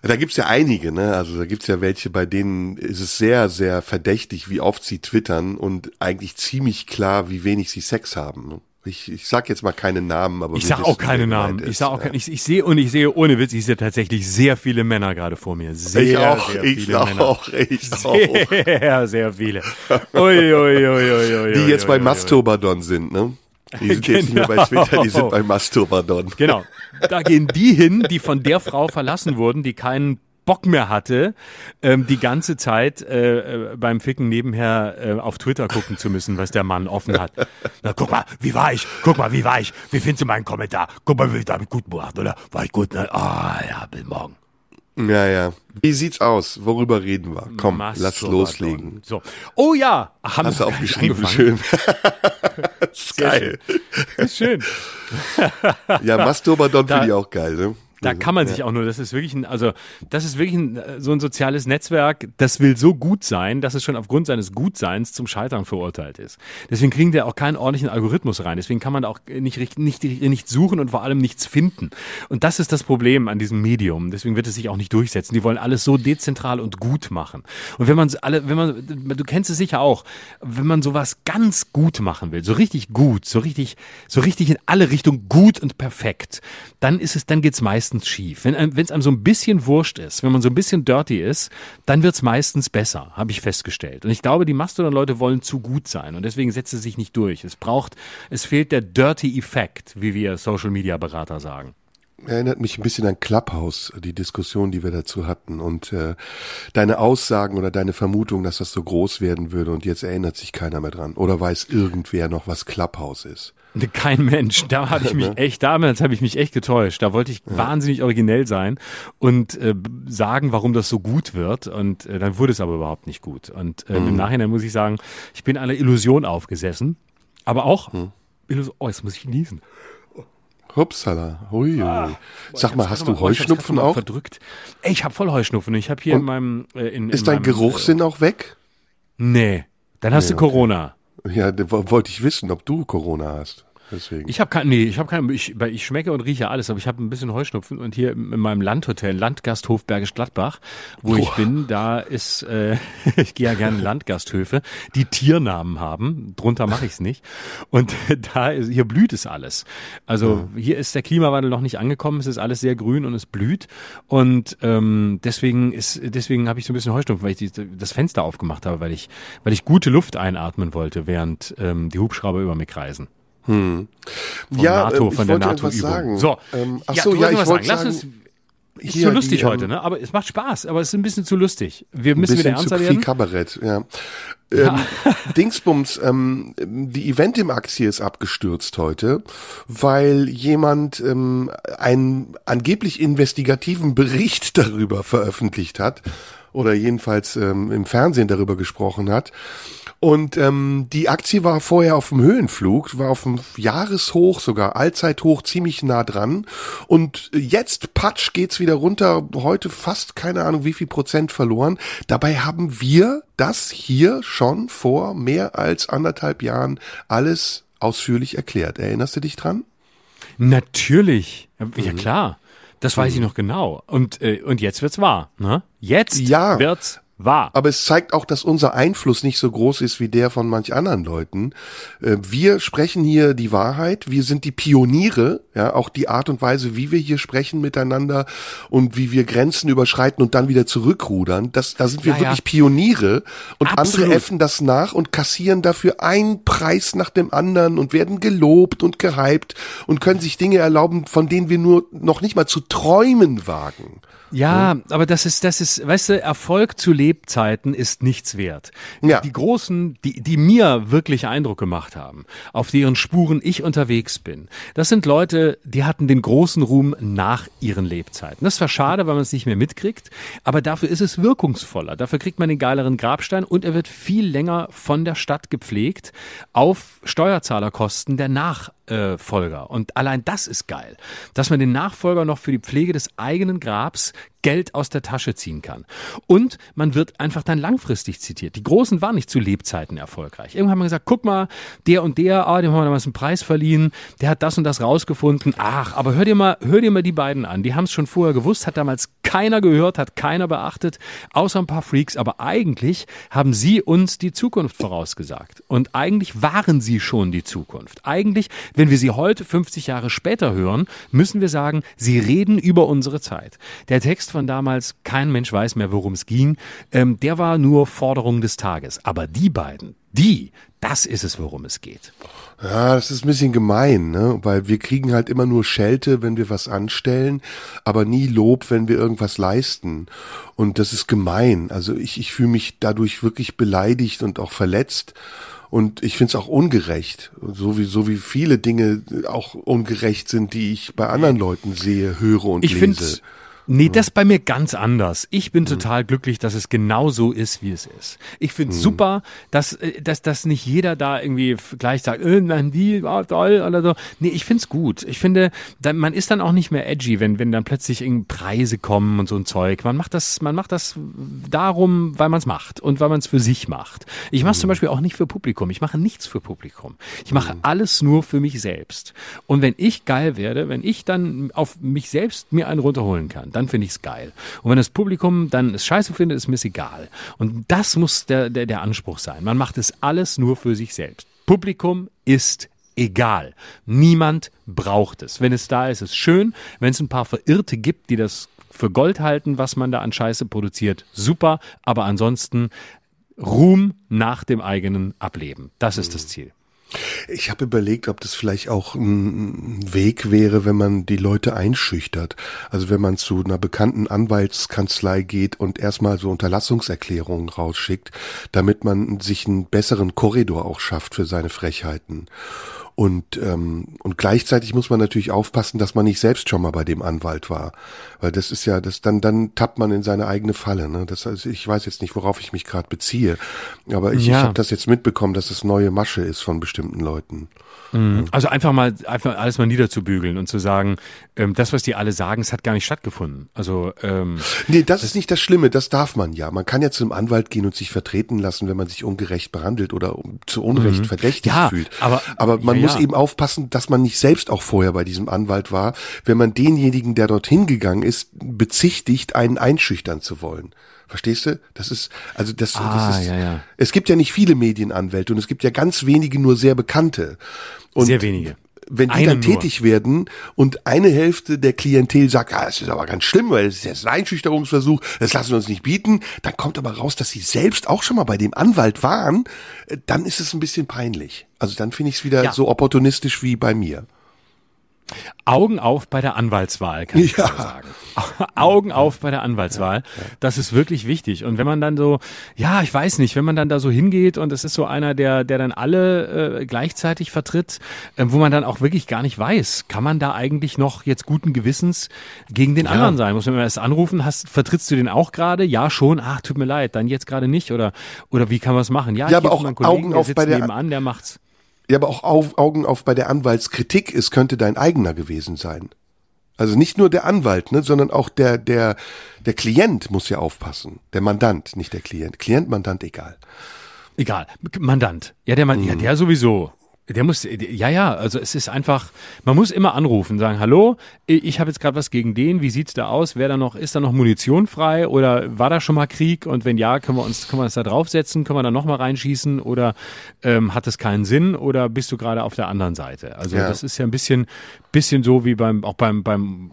Da gibt's ja einige, ne? Also da gibt's ja welche, bei denen ist es sehr, sehr verdächtig, wie oft sie twittern und eigentlich ziemlich klar, wie wenig sie Sex haben. ne? Ich, ich sag jetzt mal keine Namen, aber Ich sag auch keine Namen. gemeint Ich ist. sag auch kein, ich, ich sehe und ich sehe ohne Witz, ich sehe tatsächlich sehr viele Männer gerade vor mir. Sehr, Ich auch, sehr ich viele Männer. auch, ich auch. Sehr, [laughs] sehr viele. Ui, ui, ui, ui, ui, Die jetzt bei. Mastobadon sind, ne? Die sind jetzt nicht mehr bei Twitter, die sind bei Mastobadon. Genau. Da gehen die hin, die von der Frau verlassen wurden, die keinen Bock mehr hatte, ähm, die ganze Zeit äh, äh, beim Ficken nebenher äh, auf Twitter gucken zu müssen, was der Mann offen hat. Na, guck mal, wie war ich? Guck mal, wie war ich? Wie findest du meinen Kommentar? Guck mal, wie ich damit gut gemacht, oder? War ich gut? Ne? Ah, ja, bis morgen. Ja, ja. Wie sieht's aus? Worüber reden wir? Komm, lass Mastodon. loslegen. So. Oh ja, haben Hast du aufgeschrieben? Schön. das [laughs] [laughs] ist geil. Ist schön. Ja, Mastobadon Da- finde ich auch geil, ne? Da kann man sich auch nur, das ist wirklich ein, also das ist wirklich ein, so ein soziales Netzwerk, das will so gut sein, dass es schon aufgrund seines Gutseins zum Scheitern verurteilt ist. Deswegen kriegen die auch keinen ordentlichen Algorithmus rein. Deswegen kann man da auch nicht, nicht, nicht suchen und vor allem nichts finden. Und das ist das Problem an diesem Medium. Deswegen wird es sich auch nicht durchsetzen. Die wollen alles so dezentral und gut machen. Und wenn man alle, wenn man, du kennst es sicher auch, wenn man sowas ganz gut machen will, so richtig gut, so richtig, so richtig in alle Richtungen gut und perfekt, dann ist es, dann geht's meistens schief. Wenn es einem so ein bisschen wurscht ist, wenn man so ein bisschen dirty ist, dann wird's meistens besser, habe ich festgestellt. Und ich glaube, die Mastodon-Leute wollen zu gut sein und deswegen setzt es sich nicht durch. Es braucht, es fehlt der Dirty-Effekt, wie wir Social-Media-Berater sagen. Erinnert mich ein bisschen an Clubhouse, die Diskussion, die wir dazu hatten und äh, deine Aussagen oder deine Vermutung, dass das so groß werden würde und jetzt erinnert sich keiner mehr dran oder weiß irgendwer noch, was Clubhouse ist. Kein Mensch. Da habe ich mich [laughs] echt, damals habe ich mich echt getäuscht. Da wollte ich wahnsinnig originell sein und äh, sagen, warum das so gut wird. Und äh, dann wurde es aber überhaupt nicht gut. Und äh, im Nachhinein muss ich sagen, ich bin einer Illusion aufgesessen. Aber auch, Illus oh, jetzt muss ich niesen. Hupsala, hui. Sag mal, hast du Ah, Heuschnupfen auch? Verdrückt. Ey, ich habe voll Heuschnupfen. Ich habe hier in meinem äh, in, in Ist dein meinem, Geruchssinn auch weg? Äh, nee, dann hast du Corona. Ja, da wo- wollte ich wissen, ob du Corona hast. Deswegen. Ich habe kein, nee, ich habe kein, ich, ich schmecke und rieche alles, aber ich habe ein bisschen Heuschnupfen und hier in meinem Landhotel, Landgasthof Bergisch Gladbach, wo ich bin, da ist, äh, [laughs] ich gehe ja gerne in Landgasthöfe, die Tiernamen haben, drunter mache ich es nicht. Und [laughs] da ist, hier blüht es alles. Also hier ist der Klimawandel noch nicht angekommen, es ist alles sehr grün und es blüht. Und ähm, deswegen ist, deswegen habe ich so ein bisschen Heuschnupfen, weil ich die, das Fenster aufgemacht habe, weil ich, weil ich gute Luft einatmen wollte, während ähm, die Hubschrauber über mich kreisen. Von ja, NATO, ähm, ich von der NATO-Übung. sagen. So, Ähm, ach ja, so, ja, ich wollte sagen. sagen, Lass uns, ist zu lustig die, ähm, heute, ne? Aber es macht Spaß, aber es ist ein bisschen zu lustig. Wir ein müssen wieder bisschen ernster zu viel werden. Kabarett, ja. Ähm, [laughs] Dingsbums, ähm, die Eventim-Aktie ist abgestürzt heute, weil jemand ähm, einen angeblich investigativen Bericht [laughs] darüber veröffentlicht hat oder jedenfalls ähm, im Fernsehen darüber gesprochen hat. Und ähm, die Aktie war vorher auf dem Höhenflug, war auf dem Jahreshoch, sogar Allzeithoch, ziemlich nah dran. Und jetzt, patsch, geht's wieder runter. Heute fast keine Ahnung, wie viel Prozent verloren. Dabei haben wir das hier schon vor mehr als anderthalb Jahren alles ausführlich erklärt. Erinnerst du dich dran? Natürlich. Ja, Ja Mhm. klar. Das weiß ich noch genau. Und, äh, und jetzt wird's wahr, ne? Jetzt Ja. wird's wahr. Aber es zeigt auch, dass unser Einfluss nicht so groß ist wie der von manch anderen Leuten. Äh, Wir sprechen hier die Wahrheit. Wir sind die Pioniere. Ja, auch die Art und Weise, wie wir hier sprechen miteinander und wie wir Grenzen überschreiten und dann wieder zurückrudern. Das, da sind wir Ja, ja. wirklich Pioniere. Und Absolut. andere äffen das nach und kassieren dafür einen Preis nach dem anderen und werden gelobt und gehypt und können sich Dinge erlauben, von denen wir nur noch nicht mal zu träumen wagen. Ja, aber das ist, das ist, weißt du, Erfolg zu Lebzeiten ist nichts wert. Ja. Die großen, die, die mir wirklich Eindruck gemacht haben, auf deren Spuren ich unterwegs bin, das sind Leute, die hatten den großen Ruhm nach ihren Lebzeiten. Das war schade, weil man es nicht mehr mitkriegt, aber dafür ist es wirkungsvoller. Dafür kriegt man den geileren Grabstein und er wird viel länger von der Stadt gepflegt auf Steuerzahlerkosten der Nachfolger. Und allein das ist geil, dass man den Nachfolger noch für die Pflege des eigenen Grabs Geld aus der Tasche ziehen kann. Und man wird einfach dann langfristig zitiert. Die Großen waren nicht zu Lebzeiten erfolgreich. Irgendwann haben wir gesagt, guck mal, der und der, ah, dem haben wir damals einen Preis verliehen, der hat das und das rausgefunden. Ach, aber hör dir mal, hör dir mal die beiden an. Die haben es schon vorher gewusst, hat damals keiner gehört, hat keiner beachtet, außer ein paar Freaks. Aber eigentlich haben sie uns die Zukunft vorausgesagt. Und eigentlich waren sie schon die Zukunft. Eigentlich, wenn wir sie heute 50 Jahre später hören, müssen wir sagen, sie reden über unsere Zeit. Der Text von damals, kein Mensch weiß mehr, worum es ging, ähm, der war nur Forderung des Tages. Aber die beiden, die, das ist es, worum es geht. Ja, das ist ein bisschen gemein, ne? Weil wir kriegen halt immer nur Schelte, wenn wir was anstellen, aber nie Lob, wenn wir irgendwas leisten. Und das ist gemein. Also ich, ich fühle mich dadurch wirklich beleidigt und auch verletzt. Und ich finde es auch ungerecht, so wie, so wie viele Dinge auch ungerecht sind, die ich bei anderen Leuten sehe, höre und ich lese. Nee, das bei mir ganz anders. Ich bin total glücklich, dass es genau so ist, wie es ist. Ich finde es super, dass, äh, dass, dass nicht jeder da irgendwie gleich sagt, äh, nein, die war toll oder so. Nee, ich find's gut. Ich finde, da, man ist dann auch nicht mehr edgy, wenn, wenn dann plötzlich irgendwie Preise kommen und so ein Zeug. Man macht das, man macht das darum, weil man es macht und weil man es für sich macht. Ich mache zum Beispiel auch nicht für Publikum. Ich mache nichts für Publikum. Ich mache alles nur für mich selbst. Und wenn ich geil werde, wenn ich dann auf mich selbst mir einen runterholen kann, dann finde ich es geil. Und wenn das Publikum dann es scheiße findet, ist mir egal. Und das muss der, der, der Anspruch sein. Man macht es alles nur für sich selbst. Publikum ist egal. Niemand braucht es. Wenn es da ist, ist es schön. Wenn es ein paar Verirrte gibt, die das für Gold halten, was man da an Scheiße produziert, super. Aber ansonsten Ruhm nach dem eigenen Ableben. Das ist das Ziel. Ich habe überlegt, ob das vielleicht auch ein Weg wäre, wenn man die Leute einschüchtert. Also wenn man zu einer bekannten Anwaltskanzlei geht und erstmal so Unterlassungserklärungen rausschickt, damit man sich einen besseren Korridor auch schafft für seine Frechheiten. Und, ähm, und gleichzeitig muss man natürlich aufpassen, dass man nicht selbst schon mal bei dem Anwalt war. Weil das ist ja, das dann, dann tappt man in seine eigene Falle. Ne? Das heißt, ich weiß jetzt nicht, worauf ich mich gerade beziehe. Aber ich, Ja. ich habe das jetzt mitbekommen, dass es neue Masche ist von bestimmten Leuten. Also einfach mal, einfach alles mal niederzubügeln und zu sagen, ähm, das, was die alle sagen, es hat gar nicht stattgefunden. Also ähm, Nee, das, ist nicht das Schlimme, das darf man ja. Man kann ja zu einem Anwalt gehen und sich vertreten lassen, wenn man sich ungerecht behandelt oder zu Unrecht verdächtig Ja, fühlt. aber- aber man ja, muss eben aufpassen, dass man nicht selbst auch vorher bei diesem Anwalt war, wenn man denjenigen, der dorthin gegangen ist, bezichtigt, einen einschüchtern zu wollen. Verstehst du? Das ist, also das, Ah, das ist, ja, ja. es gibt ja nicht viele Medienanwälte und es gibt ja ganz wenige, nur sehr bekannte. Und Sehr wenige. Wenn die dann nur. tätig werden und eine Hälfte der Klientel sagt, ah, das ist aber ganz schlimm, weil es ist jetzt ein Einschüchterungsversuch, das lassen wir uns nicht bieten, dann kommt aber raus, dass sie selbst auch schon mal bei dem Anwalt waren, äh, dann ist es ein bisschen peinlich. Also dann finde ich es wieder Ja. so opportunistisch wie bei mir. Augen auf bei der Anwaltswahl, kann ich Ja. sagen. [laughs] Augen auf bei der Anwaltswahl. Das ist wirklich wichtig. Und wenn man dann so, ja, ich weiß nicht, wenn man dann da so hingeht und es ist so einer, der, der dann alle äh, gleichzeitig vertritt, äh, wo man dann auch wirklich gar nicht weiß, kann man da eigentlich noch jetzt guten Gewissens gegen den anderen sein? Muss man erst anrufen, hast, vertrittst du den auch gerade? Ja, schon. Ach, tut mir leid, dann jetzt gerade nicht. Oder, oder wie kann man es machen? Ja, Ja, ich aber auch Kollegen, Augen der auf sitzt bei der- nebenan, der macht's. Ja, aber auch auf, Augen auf bei der Anwaltskritik, es könnte dein eigener gewesen sein. Also nicht nur der Anwalt, ne, sondern auch der, der, der Klient muss ja aufpassen. Der Mandant, nicht der Klient. Klient, Mandant, egal. Egal, Mandant. Ja, der Mann, ja, der sowieso. Der muss, ja, ja, also es ist einfach, man muss immer anrufen, sagen, hallo, ich habe jetzt gerade was gegen den, wie sieht's da aus? Wer da noch, ist da noch Munition frei oder war da schon mal Krieg? Und wenn ja, können wir uns, können wir uns da draufsetzen, können wir da noch mal reinschießen oder ähm, hat es keinen Sinn oder bist du gerade auf der anderen Seite? Also Ja. das ist ja ein bisschen, bisschen so wie beim, auch beim, beim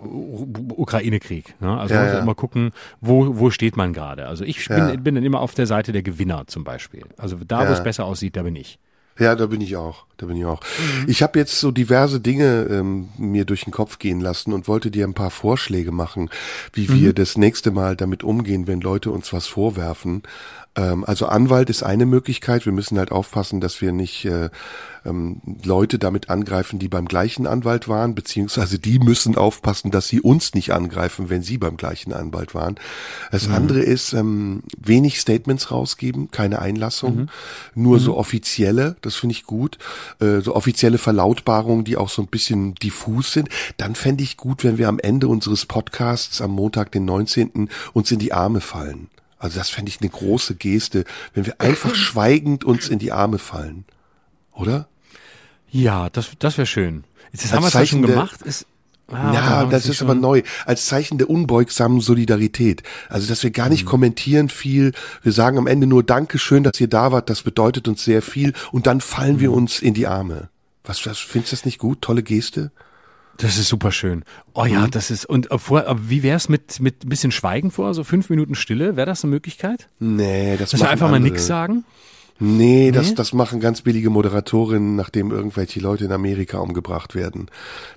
Ukraine-Krieg. Ne? Also Ja, man muss ja. immer gucken, wo, wo steht man gerade? Also ich bin, bin dann immer auf der Seite der Gewinner zum Beispiel. Also da, wo es besser aussieht, da bin ich. Ja, da bin ich auch. Da bin ich auch. Mhm. Ich habe jetzt so diverse Dinge ähm, mir durch den Kopf gehen lassen und wollte dir ein paar Vorschläge machen, wie mhm. wir das nächste Mal damit umgehen, wenn Leute uns was vorwerfen. Ähm, also Anwalt ist eine Möglichkeit. Wir müssen halt aufpassen, dass wir nicht äh, ähm, Leute damit angreifen, die beim gleichen Anwalt waren, beziehungsweise die müssen aufpassen, dass sie uns nicht angreifen, wenn sie beim gleichen Anwalt waren. Das mhm. andere ist ähm, wenig Statements rausgeben, keine Einlassung, mhm. nur mhm. so offizielle, das finde ich gut, äh, so offizielle Verlautbarungen, die auch so ein bisschen diffus sind. Dann fände ich gut, wenn wir am Ende unseres Podcasts am Montag, den 19. uns in die Arme fallen. Also das fände ich eine große Geste, wenn wir einfach [laughs] schweigend uns in die Arme fallen. Oder? Ja, das, das wäre schön. Jetzt haben wir es ja schon gemacht. Ist, ah, ja, das ist aber neu. Als Zeichen der unbeugsamen Solidarität. Also, dass wir gar nicht mhm. kommentieren viel. Wir sagen am Ende nur Dankeschön, dass ihr da wart. Das bedeutet uns sehr viel. Und dann fallen mhm. wir uns in die Arme. Was, was findest du das nicht gut? Tolle Geste? Das ist super schön. Oh ja, mhm. das ist und äh, vor, äh, wie wär's mit mit ein bisschen Schweigen vor, so fünf Minuten Stille? Wäre das eine Möglichkeit? Nee, das Dass wir einfach andere. mal nix sagen. Nee, nee, das das machen ganz billige Moderatorinnen, nachdem irgendwelche Leute in Amerika umgebracht werden.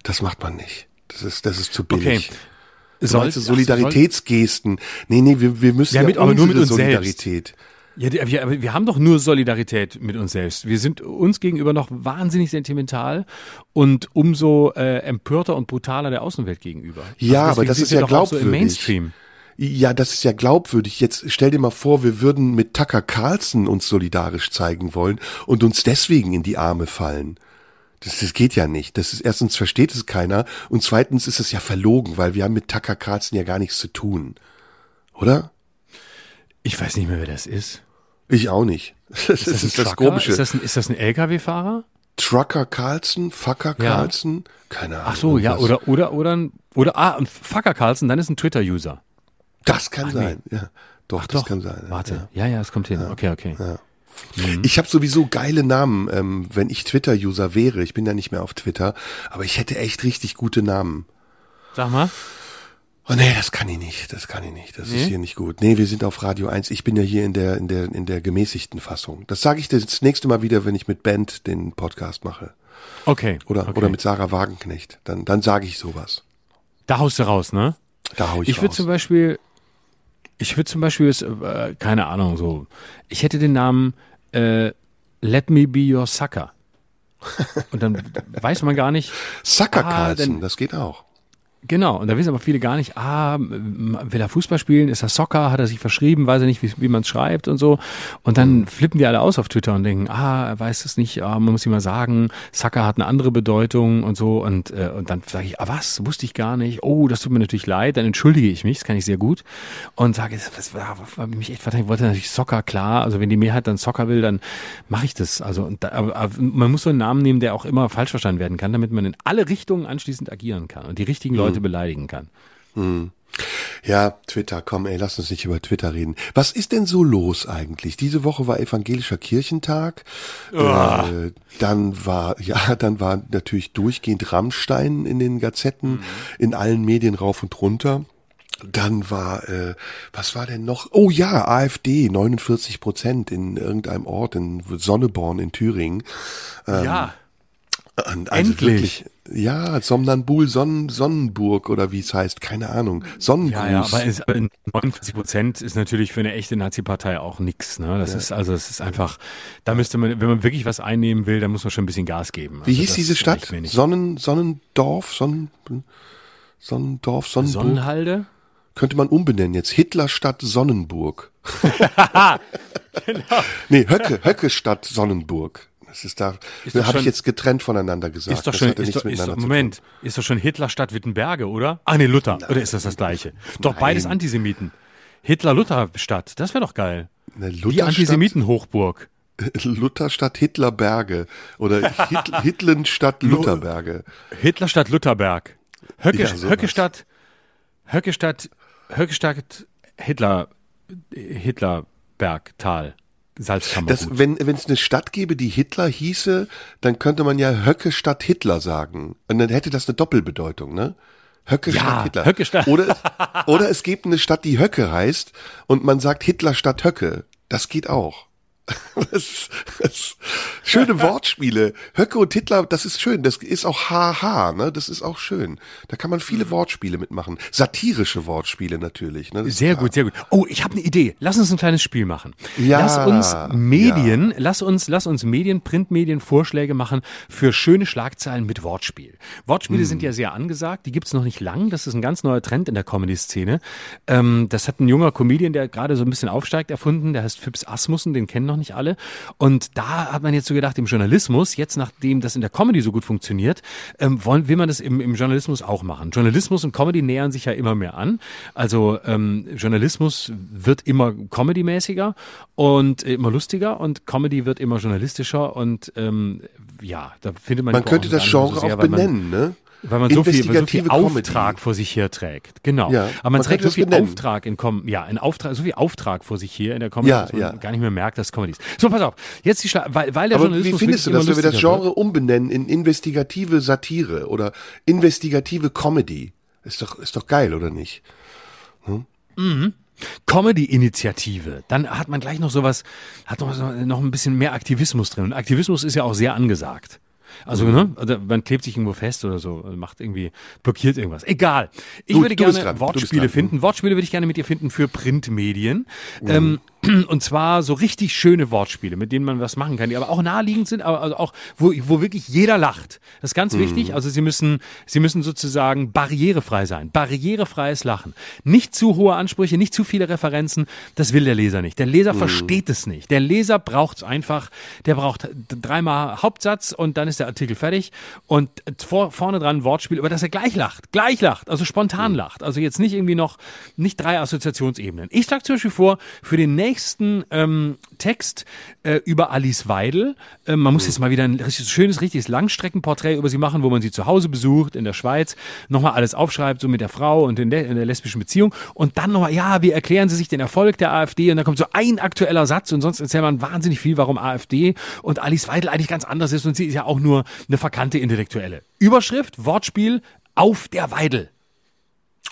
Das macht man nicht. Das ist das ist zu billig. Okay. Sollte Solidaritätsgesten. Nee, nee, wir, wir müssen ja, mit, ja aber nur mit uns Solidarität. Selbst. Ja, wir, wir haben doch nur Solidarität mit uns selbst. Wir sind uns gegenüber noch wahnsinnig sentimental und umso äh, empörter und brutaler der Außenwelt gegenüber. Ja, also aber das ist ja glaubwürdig. So Mainstream. Ja, das ist ja glaubwürdig. Jetzt stell dir mal vor, wir würden mit Tucker Carlson uns solidarisch zeigen wollen und uns deswegen in die Arme fallen. Das, das geht ja nicht. Das ist erstens versteht es keiner und zweitens ist es ja verlogen, weil wir haben mit Tucker Carlson ja gar nichts zu tun. Oder? Ich weiß nicht mehr, wer das ist. Ich auch nicht. [laughs] Das ist das, ist das Komische. Ist das ein, ist das ein LKW-Fahrer? Trucker Carlson, Fucker Carlson, ja. keine Ahnung. Ach so, ja, oder, oder, oder, oder, ah, ein Fucker Carlson, dann ist ein Twitter-User. Das kann Ach, sein, nee. ja. Doch, Ach, das doch. kann sein. Warte, ja, ja, es kommt hin. Ja. Okay, okay. Mhm. Ich habe sowieso geile Namen, ähm, wenn ich Twitter-User wäre. Ich bin ja nicht mehr auf Twitter, aber ich hätte echt richtig gute Namen. Sag mal. Oh nee, das kann ich nicht, das kann ich nicht, das nee? ist hier nicht gut. Nee, wir sind auf Radio 1. Ich bin ja hier in der in der in der gemäßigten Fassung. Das sage ich das nächste Mal wieder, wenn ich mit Band den Podcast mache. Okay. Oder okay. oder mit Sarah Wagenknecht. Dann dann sage ich sowas. Da haust du raus, ne? Da hau ich, ich raus. Ich würde zum Beispiel ich würde zum Beispiel äh, keine Ahnung so. Ich hätte den Namen äh, Let Me Be Your Sucker. [laughs] Und dann weiß man gar nicht. Sucker ah, Carlson, das geht auch. Genau, und da wissen aber viele gar nicht, ah, will er Fußball spielen, ist er Soccer, hat er sich verschrieben, weiß er nicht, wie, wie man es schreibt und so. Und dann mhm. flippen die alle aus auf Twitter und denken, ah, er weiß es nicht, ah, man muss ihm mal sagen, Soccer hat eine andere Bedeutung und so. Und, äh, und dann sage ich, ah was, wusste ich gar nicht. Oh, das tut mir natürlich leid, dann entschuldige ich mich, das kann ich sehr gut. Und sage, das war, war mich echt verteidigt, ich wollte natürlich Soccer, klar, also wenn die Mehrheit dann Soccer will, dann mache ich das. Also und da, aber, aber man muss so einen Namen nehmen, der auch immer falsch verstanden werden kann, damit man in alle Richtungen anschließend agieren kann und die richtigen mhm. Leute Leute beleidigen kann. Hm. Ja, Twitter, komm, ey, lass uns nicht über Twitter reden. Was ist denn so los eigentlich? Diese Woche war evangelischer Kirchentag. Oh. Äh, dann war, [laughs] ja, dann war natürlich durchgehend Rammstein in den Gazetten, mhm. in allen Medien rauf und runter. Dann war, äh, was war denn noch? Oh ja, AfD, 49 Prozent in irgendeinem Ort in Sonneborn in Thüringen. Ähm, ja. Also Endlich. Wirklich, ja, Somnambul, Sonnen, Sonnenburg oder wie es heißt, keine Ahnung. Sonnengruß. Ja, ja, aber, ist, aber 49 Prozent ist natürlich für eine echte Nazi-Partei auch nix. Ne? Das ja. ist also, es ist einfach, da müsste man, wenn man wirklich was einnehmen will, dann muss man schon ein bisschen Gas geben. Also wie hieß diese Stadt? Sonnen, Sonnendorf, Sonnen, Sonnendorf, Sonnenburg? Sonnenhalde? Könnte man umbenennen jetzt. Hitlerstadt Sonnenburg. [laughs] [laughs] genau. Nee, Höcke, Höcke Stadt Sonnenburg. Das ist da, habe ich jetzt getrennt voneinander gesagt. Ist doch schon, ist doch, ist doch, Moment, ist doch schon Hitler Stadt Wittenberge, oder? Ah, nee, Luther. Nein. Oder ist das das gleiche? [laughs] Doch Nein. beides Antisemiten. Hitler-Luther-Stadt, das wäre doch geil. Die Antisemiten-Hochburg. [laughs] Lutherstadt Hitlerberge oder Hit [laughs] Hitlenstadt Lutherberge. Hitlerstadt Lutherberg. Höcke, ja, Höckestadt, Höckestadt, Höckestadt Hitler, Hitlerbergtal. Salzkammer. Das, wenn wenn es eine Stadt gäbe, die Hitler hieße, dann könnte man ja Höcke Stadt Hitler sagen. Und dann hätte das eine Doppelbedeutung, ne? Höcke ja, Stadt Hitler. Höcke Stadt. Oder, [laughs] oder es gibt eine Stadt, die Höcke heißt und man sagt Hitler Stadt Höcke. Das geht auch. [laughs] Das, das, schöne [laughs] Wortspiele. Höcke und Hitler, das ist schön. Das ist auch haha, ne? Das ist auch schön. Da kann man viele Wortspiele mitmachen. Satirische Wortspiele natürlich. Ne? Sehr gut, sehr gut. Oh, ich habe eine Idee. Lass uns ein kleines Spiel machen. Ja, lass uns Medien, ja. lass uns, lass uns Medien, Printmedien Vorschläge machen für schöne Schlagzeilen mit Wortspiel. Wortspiele hm. sind ja sehr angesagt. Die gibt's noch nicht lang. Das ist ein ganz neuer Trend in der Comedy-Szene. Ähm, das hat ein junger Comedian, der gerade so ein bisschen aufsteigt, erfunden. Der heißt Phipps Asmussen. Den kennen noch nicht alle. Und da hat man jetzt so gedacht, im Journalismus, jetzt nachdem das in der Comedy so gut funktioniert, ähm, wollen, will man das im, im Journalismus auch machen. Journalismus und Comedy nähern sich ja immer mehr an. Also ähm, Journalismus wird immer Comedy-mäßiger und äh, immer lustiger und Comedy wird immer journalistischer und ähm, ja, da findet man. Man könnte das Genre so sehr, auch benennen, man, ne? Weil man so viel, so viel Auftrag vor sich her trägt. Genau. Ja, Aber man, man trägt so viel benennen. Auftrag in Com ja, ein Auftrag, so viel Auftrag vor sich hier in der Comedy, ja, dass man ja. gar nicht mehr merkt, dass Comedy ist. So, pass auf. Jetzt die Schla weil, weil der Aber Journalismus wie findest du das, wenn wir das Genre wird? umbenennen in investigative Satire oder investigative Comedy? Ist doch, ist doch geil, oder nicht? Hm? Mhm. Comedy-Initiative, dann hat man gleich noch sowas, hat noch, noch ein bisschen mehr Aktivismus drin. Und Aktivismus ist ja auch sehr angesagt. Also, ne? Also man klebt sich irgendwo fest oder so, macht irgendwie, blockiert irgendwas. Egal. Ich du, würde gerne Wortspiele finden. Wortspiele würde ich gerne mit dir finden für Printmedien. Mhm. Ähm, [clears throat] und zwar so richtig schöne Wortspiele, mit denen man was machen kann, die aber auch naheliegend sind, aber also auch, wo, wo wirklich jeder lacht. Das ist ganz mhm. wichtig. Also sie müssen, sie müssen sozusagen barrierefrei sein. Barrierefreies Lachen. Nicht zu hohe Ansprüche, nicht zu viele Referenzen. Das will der Leser nicht. Der Leser mhm. versteht es nicht. Der Leser braucht es einfach. Der braucht dreimal Hauptsatz und dann ist der Artikel fertig. Und vor, vorne dran ein Wortspiel, über das er gleich lacht. Gleich lacht. Also spontan mhm. lacht. Also jetzt nicht irgendwie noch, nicht drei Assoziationsebenen. Ich schlage zum Beispiel vor, für den nächsten nächsten ähm, Text äh, über Alice Weidel. Äh, man muss mhm. jetzt mal wieder ein richtig, schönes, richtiges Langstreckenporträt über sie machen, wo man sie zu Hause besucht in der Schweiz, nochmal alles aufschreibt, so mit der Frau und in der, in der lesbischen Beziehung. Und dann nochmal, ja, wie erklären Sie sich den Erfolg der AfD? Und dann kommt so ein aktueller Satz und sonst erzählt man wahnsinnig viel, warum AfD und Alice Weidel eigentlich ganz anders ist und sie ist ja auch nur eine verkannte Intellektuelle. Überschrift, Wortspiel, auf der Weidel.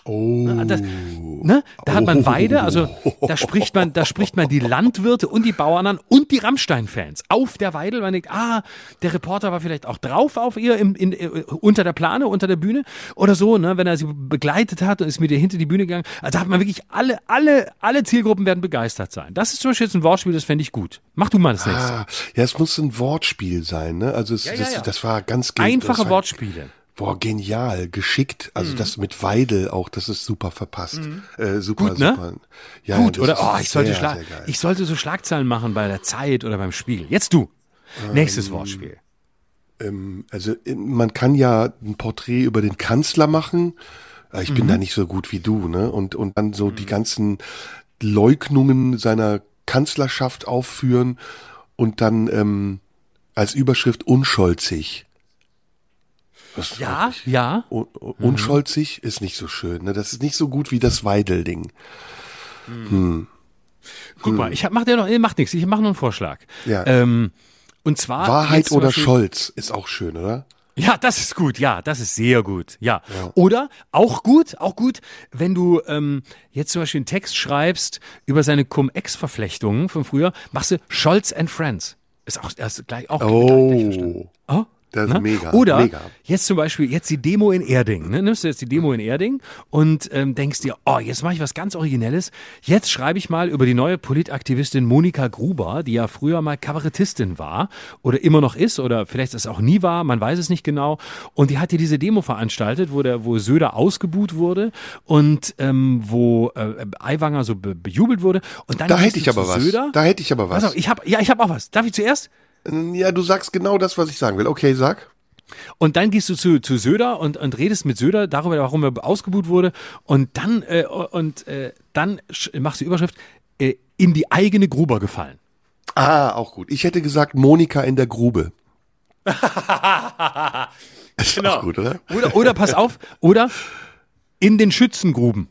Oh. Das, ne? Da hat man Weide, also da spricht man, da spricht man die Landwirte und die Bauern an und die Rammstein-Fans auf der Weidel. Man denkt, ah, der Reporter war vielleicht auch drauf auf ihr im, in, äh, unter der Plane, unter der Bühne oder so, ne? Wenn er sie begleitet hat und ist mit ihr hinter die Bühne gegangen. Also da hat man wirklich alle, alle, alle Zielgruppen werden begeistert sein. Das ist zum Beispiel jetzt ein Wortspiel, das fände ich gut. Mach du mal das nächste. Ah, ja, es muss ein Wortspiel sein, ne? Also es, ja, ja, das, ja. das war ganz einfache Wortspiele. Boah, genial, geschickt. Also mhm. das mit Weidel auch, das ist super verpasst. Mhm. Äh, super, Gut, ne? super. Ja, Gut, oder? Oh, ich sollte, sehr, sehr ich sollte so Schlagzeilen machen bei der Zeit oder beim Spiegel. Jetzt du. Ähm, Nächstes Wortspiel. Ähm, also man kann ja ein Porträt über den Kanzler machen. Äh, ich mhm. bin da nicht so gut wie du, ne? Und, und dann so die mhm. ganzen Leugnungen seiner Kanzlerschaft aufführen und dann ähm, als Überschrift unscholzig. Das ja, ja. Un unscholzig mhm. ist nicht so schön. Ne? Das ist nicht so gut wie das Weidel-Ding. Mhm. Hm. Guck hm. mal, ich mach dir noch, macht nichts, ich mache nur einen Vorschlag. Ja. Ähm, und zwar Wahrheit oder Beispiel, Scholz ist auch schön, oder? Ja, das ist gut. Ja, das ist sehr gut. Ja. ja. Oder auch gut, auch gut, wenn du ähm, jetzt zum Beispiel einen Text schreibst über seine Cum-Ex-Verflechtungen von früher, machst du Scholz and Friends. Ist auch, ist gleich auch oh. gleich. Oh? Das ist ne? mega. Oder mega. jetzt zum Beispiel jetzt die Demo in Erding. Ne? Nimmst du jetzt die Demo in Erding und ähm, denkst dir, oh, jetzt mache ich was ganz Originelles. Jetzt schreibe ich mal über die neue Politaktivistin Monika Gruber, die ja früher mal Kabarettistin war oder immer noch ist oder vielleicht es auch nie war, man weiß es nicht genau. Und die hat hier diese Demo veranstaltet, wo der, wo Söder ausgebuht wurde und ähm, wo äh, Aiwanger so be bejubelt wurde. Und dann da hätte ich aber was. Söder. Da hätte ich aber was. Auf, ich hab, ja, ich habe auch was. Darf ich zuerst? Ja, du sagst genau das, was ich sagen will. Okay, sag. Und dann gehst du zu, zu Söder und, und redest mit Söder darüber, warum er ausgebuht wurde. Und dann, äh, und, äh, dann machst du Überschrift, äh, in die eigene Gruber gefallen. Ah, auch gut. Ich hätte gesagt, Monika in der Grube. [laughs] ist genau. auch gut, oder? Oder, oder pass auf, oder in den Schützengruben.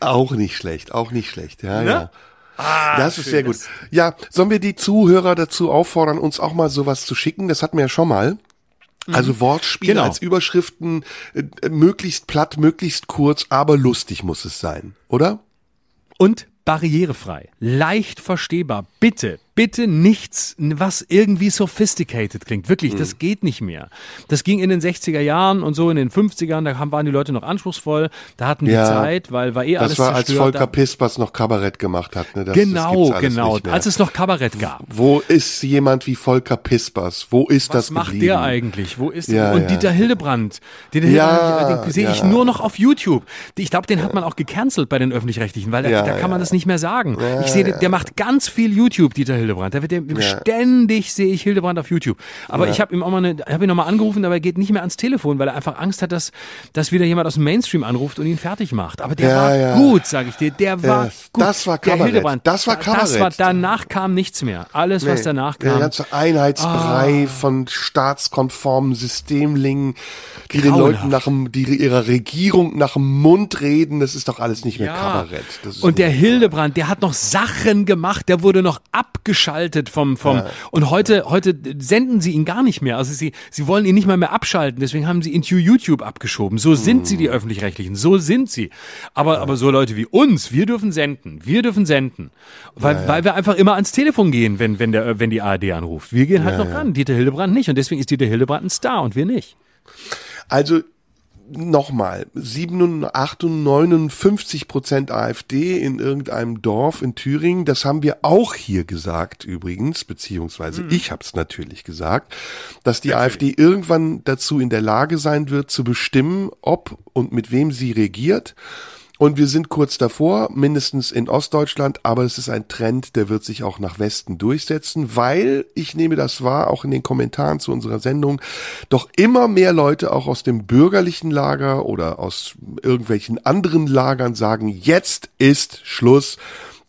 Auch nicht schlecht, auch nicht schlecht, ja, ne? ja. Ah, das ist sehr gut. Ja, sollen wir die Zuhörer dazu auffordern, uns auch mal sowas zu schicken? Das hatten wir ja schon mal. Mhm. Also Wortspiele genau. als Überschriften, äh, möglichst platt, möglichst kurz, aber lustig muss es sein, oder? Und barrierefrei, leicht verstehbar. Bitte, bitte nichts, was irgendwie sophisticated klingt. Wirklich, das geht nicht mehr. Das ging in den 60er Jahren und so in den 50ern, da haben, waren die Leute noch anspruchsvoll, da hatten die Ja. Zeit, weil war eh alles Das war, als zerstört. Volker Pispers noch Kabarett gemacht hat. Ne? Das, genau, das genau. Als es noch Kabarett gab. Wo ist jemand wie Volker Pispers? Wo ist Was das macht geblieben? der eigentlich? Wo ist Ja, und ja. Dieter Hildebrand? Ja, Hildebrand, den sehe ich nur noch auf YouTube. Ich glaube, den hat man auch gecancelt bei den öffentlich-rechtlichen, weil da, da kann man das nicht mehr sagen. ich sehe, der, der macht ganz viel YouTube, Dieter Hildebrand. Da wird der ständig sehe ich Hildebrand auf YouTube. Aber ich habe ihm auch mal eine, habe ihn noch mal angerufen, aber er geht nicht mehr ans Telefon, weil er einfach Angst hat, dass dass wieder jemand aus dem Mainstream anruft und ihn fertig macht. Aber der Ja, war ja. gut, sage ich dir. Der war Das- gut. das war Der Kabarett. Hildebrand, Das war Das war, Kabarett. danach kam nichts mehr. Alles, was Nee, danach Der kam. Ah. ganze Einheitsbrei von staatskonformen Systemlingen, die den Grauenhaft. Leuten nach dem, die ihrer Regierung nach dem Mund reden, das ist doch alles nicht mehr Ja. Kabarett. Und der Hildebrand, der hat noch Sachen gemacht, der wurde noch abgeschaltet vom, vom, und heute, heute senden sie ihn gar nicht mehr. Also sie, sie wollen ihn nicht mal mehr abschalten, deswegen haben sie ihn zu YouTube abgeschoben. So sind sie, die Hm. Öffentlich-Rechtlichen. So sind sie. Aber, aber so Leute wie uns, wir dürfen senden. Wir dürfen senden. Weil, weil wir einfach immer ans Telefon gehen, wenn, wenn der, wenn die ARD anruft. Wir gehen halt noch ran. Dieter Hildebrand nicht. Und deswegen ist Dieter Hildebrand ein Star und wir nicht. Also nochmal, 87, 59 Prozent AfD in irgendeinem Dorf in Thüringen, das haben wir auch hier gesagt übrigens, beziehungsweise ich habe es natürlich gesagt, dass die AfD irgendwann dazu in der Lage sein wird zu bestimmen, ob und mit wem sie regiert. Und wir sind kurz davor, mindestens in Ostdeutschland, aber es ist ein Trend, der wird sich auch nach Westen durchsetzen, weil, ich nehme das wahr, auch in den Kommentaren zu unserer Sendung, doch immer mehr Leute auch aus dem bürgerlichen Lager oder aus irgendwelchen anderen Lagern sagen, jetzt ist Schluss.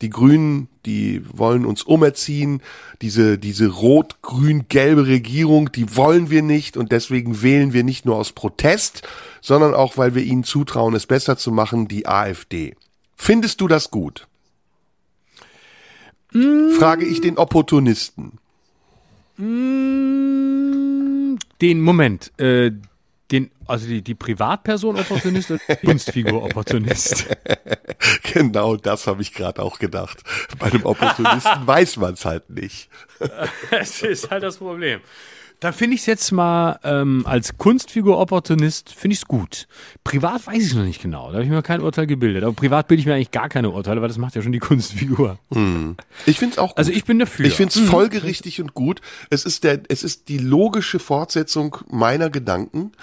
Die Grünen, die wollen uns umerziehen. Diese, diese rot-grün-gelbe Regierung, die wollen wir nicht und deswegen wählen wir nicht nur aus Protest, sondern auch, weil wir ihnen zutrauen, es besser zu machen, die AfD. Findest du das gut? Frage ich den Opportunisten. Den Moment, äh, den, also die, die Privatperson Opportunist oder die [laughs] Kunstfigur Opportunist? [laughs] Genau das habe ich gerade auch gedacht. Bei dem Opportunisten [laughs] weiß man es halt nicht. Das ist halt das Problem. Da finde ich es jetzt mal ähm, als Kunstfigur Opportunist finde ich es gut. Privat weiß ich noch nicht genau. Da habe ich mir kein Urteil gebildet. Aber privat bilde ich mir eigentlich gar keine Urteile, weil das macht ja schon die Kunstfigur. Ich finde es auch gut. Also ich bin dafür. Ich finde es folgerichtig und gut. Es ist der, es ist die logische Fortsetzung meiner Gedanken.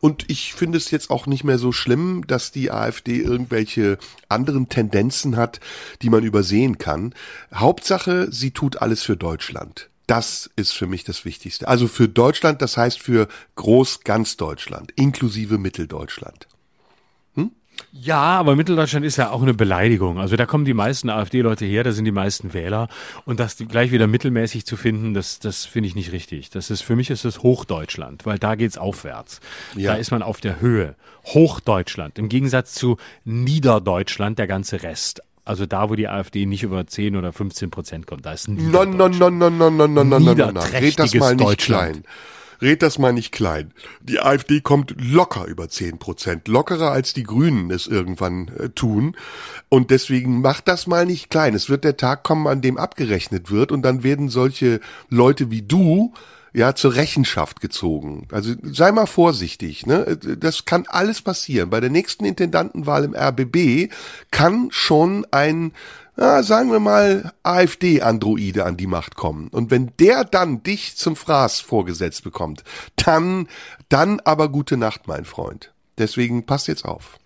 Und ich finde es jetzt auch nicht mehr so schlimm, dass die AfD irgendwelche anderen Tendenzen hat, die man übersehen kann. Hauptsache, sie tut alles für Deutschland. Das ist für mich das Wichtigste. Also für Deutschland, das heißt für groß ganz Deutschland, inklusive Mitteldeutschland. Ja, aber Mitteldeutschland ist ja auch eine Beleidigung. Also da kommen die meisten AfD-Leute her, da sind die meisten Wähler. Und das gleich wieder mittelmäßig zu finden, das, das finde ich nicht richtig. Das ist, für mich ist das Hochdeutschland, weil da geht's aufwärts. Ja. Da ist man auf der Höhe. Hochdeutschland. Im Gegensatz zu Niederdeutschland, der ganze Rest. Also da, wo die AfD nicht über 10 oder 15 Prozent kommt, da ist No, Niederdeutschland. no, no, no, no, no, no, no, no, no, no. Red das mal nicht klein. Red das mal nicht klein. Die AfD kommt locker über 10 Prozent. Lockerer als die Grünen es irgendwann äh, tun. Und deswegen macht das mal nicht klein. Es wird der Tag kommen, an dem abgerechnet wird. Und dann werden solche Leute wie du ja zur Rechenschaft gezogen. Also sei mal vorsichtig, ne? Das kann alles passieren. Bei der nächsten Intendantenwahl im RBB kann schon ein ja, sagen wir mal, AfD-Androide an die Macht kommen. Und wenn der dann dich zum Fraß vorgesetzt bekommt, dann, dann aber gute Nacht, mein Freund. Deswegen passt jetzt auf.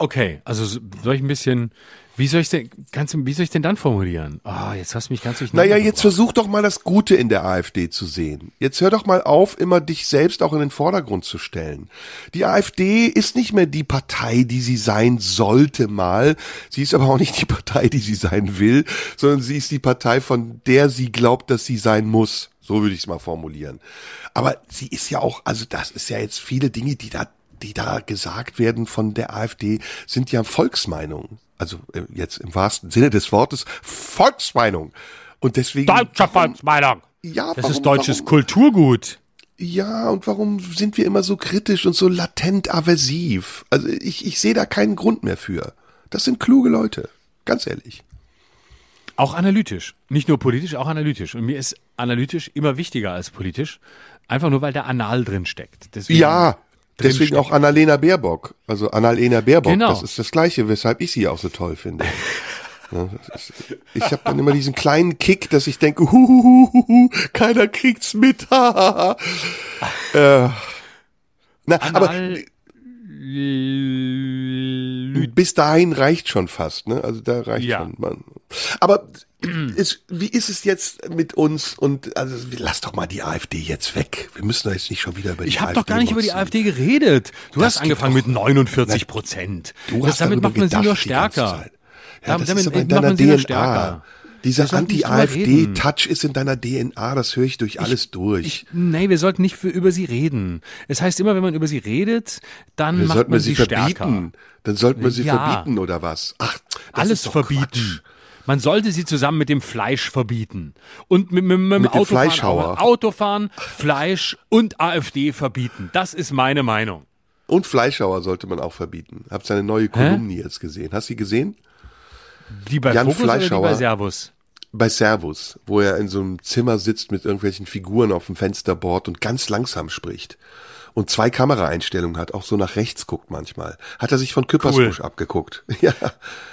Okay, also so- soll ich ein bisschen, wie soll ich denn, kannst du, wie soll ich denn dann formulieren? Ah, jetzt hast du mich ganz durcheinander Naja, jetzt gebracht. versuch doch mal das Gute in der AfD zu sehen. Jetzt hör doch mal auf, immer dich selbst auch in den Vordergrund zu stellen. Die AfD ist nicht mehr die Partei, die sie sein sollte mal. Sie ist aber auch nicht die Partei, die sie sein will, sondern sie ist die Partei, von der sie glaubt, dass sie sein muss. So würde ich es mal formulieren. Aber sie ist ja auch, also das ist ja jetzt viele Dinge, die da die da gesagt werden von der AfD, sind ja Volksmeinungen. Also äh, jetzt im wahrsten Sinne des Wortes Volksmeinung. Und deswegen. Deutscher Volksmeinung. Ja, Das warum, ist deutsches warum, Kulturgut. Ja, und warum sind wir immer so kritisch und so latent aversiv? Also ich, ich sehe da keinen Grund mehr für. Das sind kluge Leute. Ganz ehrlich. Auch analytisch. Nicht nur politisch, auch analytisch. Und mir ist analytisch immer wichtiger als politisch. Einfach nur, weil da Anal drin steckt. Deswegen ja, deswegen auch Annalena Baerbock. Also Annalena Baerbock. Genau. Das ist das Gleiche, weshalb ich sie auch so toll finde. [laughs] Ich habe dann immer diesen kleinen Kick, dass ich denke, huhuhuhu, keiner kriegt's mit. [laughs] äh, na, Anal aber bis dahin reicht schon fast, ne? Also da reicht ja. schon. Man. Aber ist, wie ist es jetzt mit uns und also lass doch mal die AfD jetzt weg. Wir müssen da jetzt nicht schon wieder über die ich hab AfD Ich habe doch gar nicht über die AfD geredet. Du das hast angefangen mit 49 Prozent. Du hast damit macht man sie nur stärker. Ja, das damit ist aber in deiner DNA. Stärker. Dieser Anti-AfD-Touch ist in deiner DNA, das höre ich durch ich, alles durch. Ich, nee, wir sollten nicht für, über sie reden. Es heißt immer, wenn man über sie redet, dann wir macht man sie, sie verbieten. Stärker. Dann sollten wir sie ja. verbieten oder was? Ach, alles verbieten. Quatsch. Man sollte sie zusammen mit dem Fleisch verbieten. Und mit, mit, mit dem mit Autofahren, Autofahren, Fleisch und AfD verbieten. Das ist meine Meinung. Und Fleischhauer sollte man auch verbieten. Habt seine neue Kolumne Hä? jetzt gesehen. Hast du sie gesehen? Die bei Jan Fokus Fleischhauer, oder die bei Servus? Bei Servus, wo er in so einem Zimmer sitzt mit irgendwelchen Figuren auf dem Fensterboard und ganz langsam spricht. Und zwei Kameraeinstellungen hat, auch so nach rechts guckt manchmal. Hat er sich von Küppersbusch cool. abgeguckt. [laughs] ja.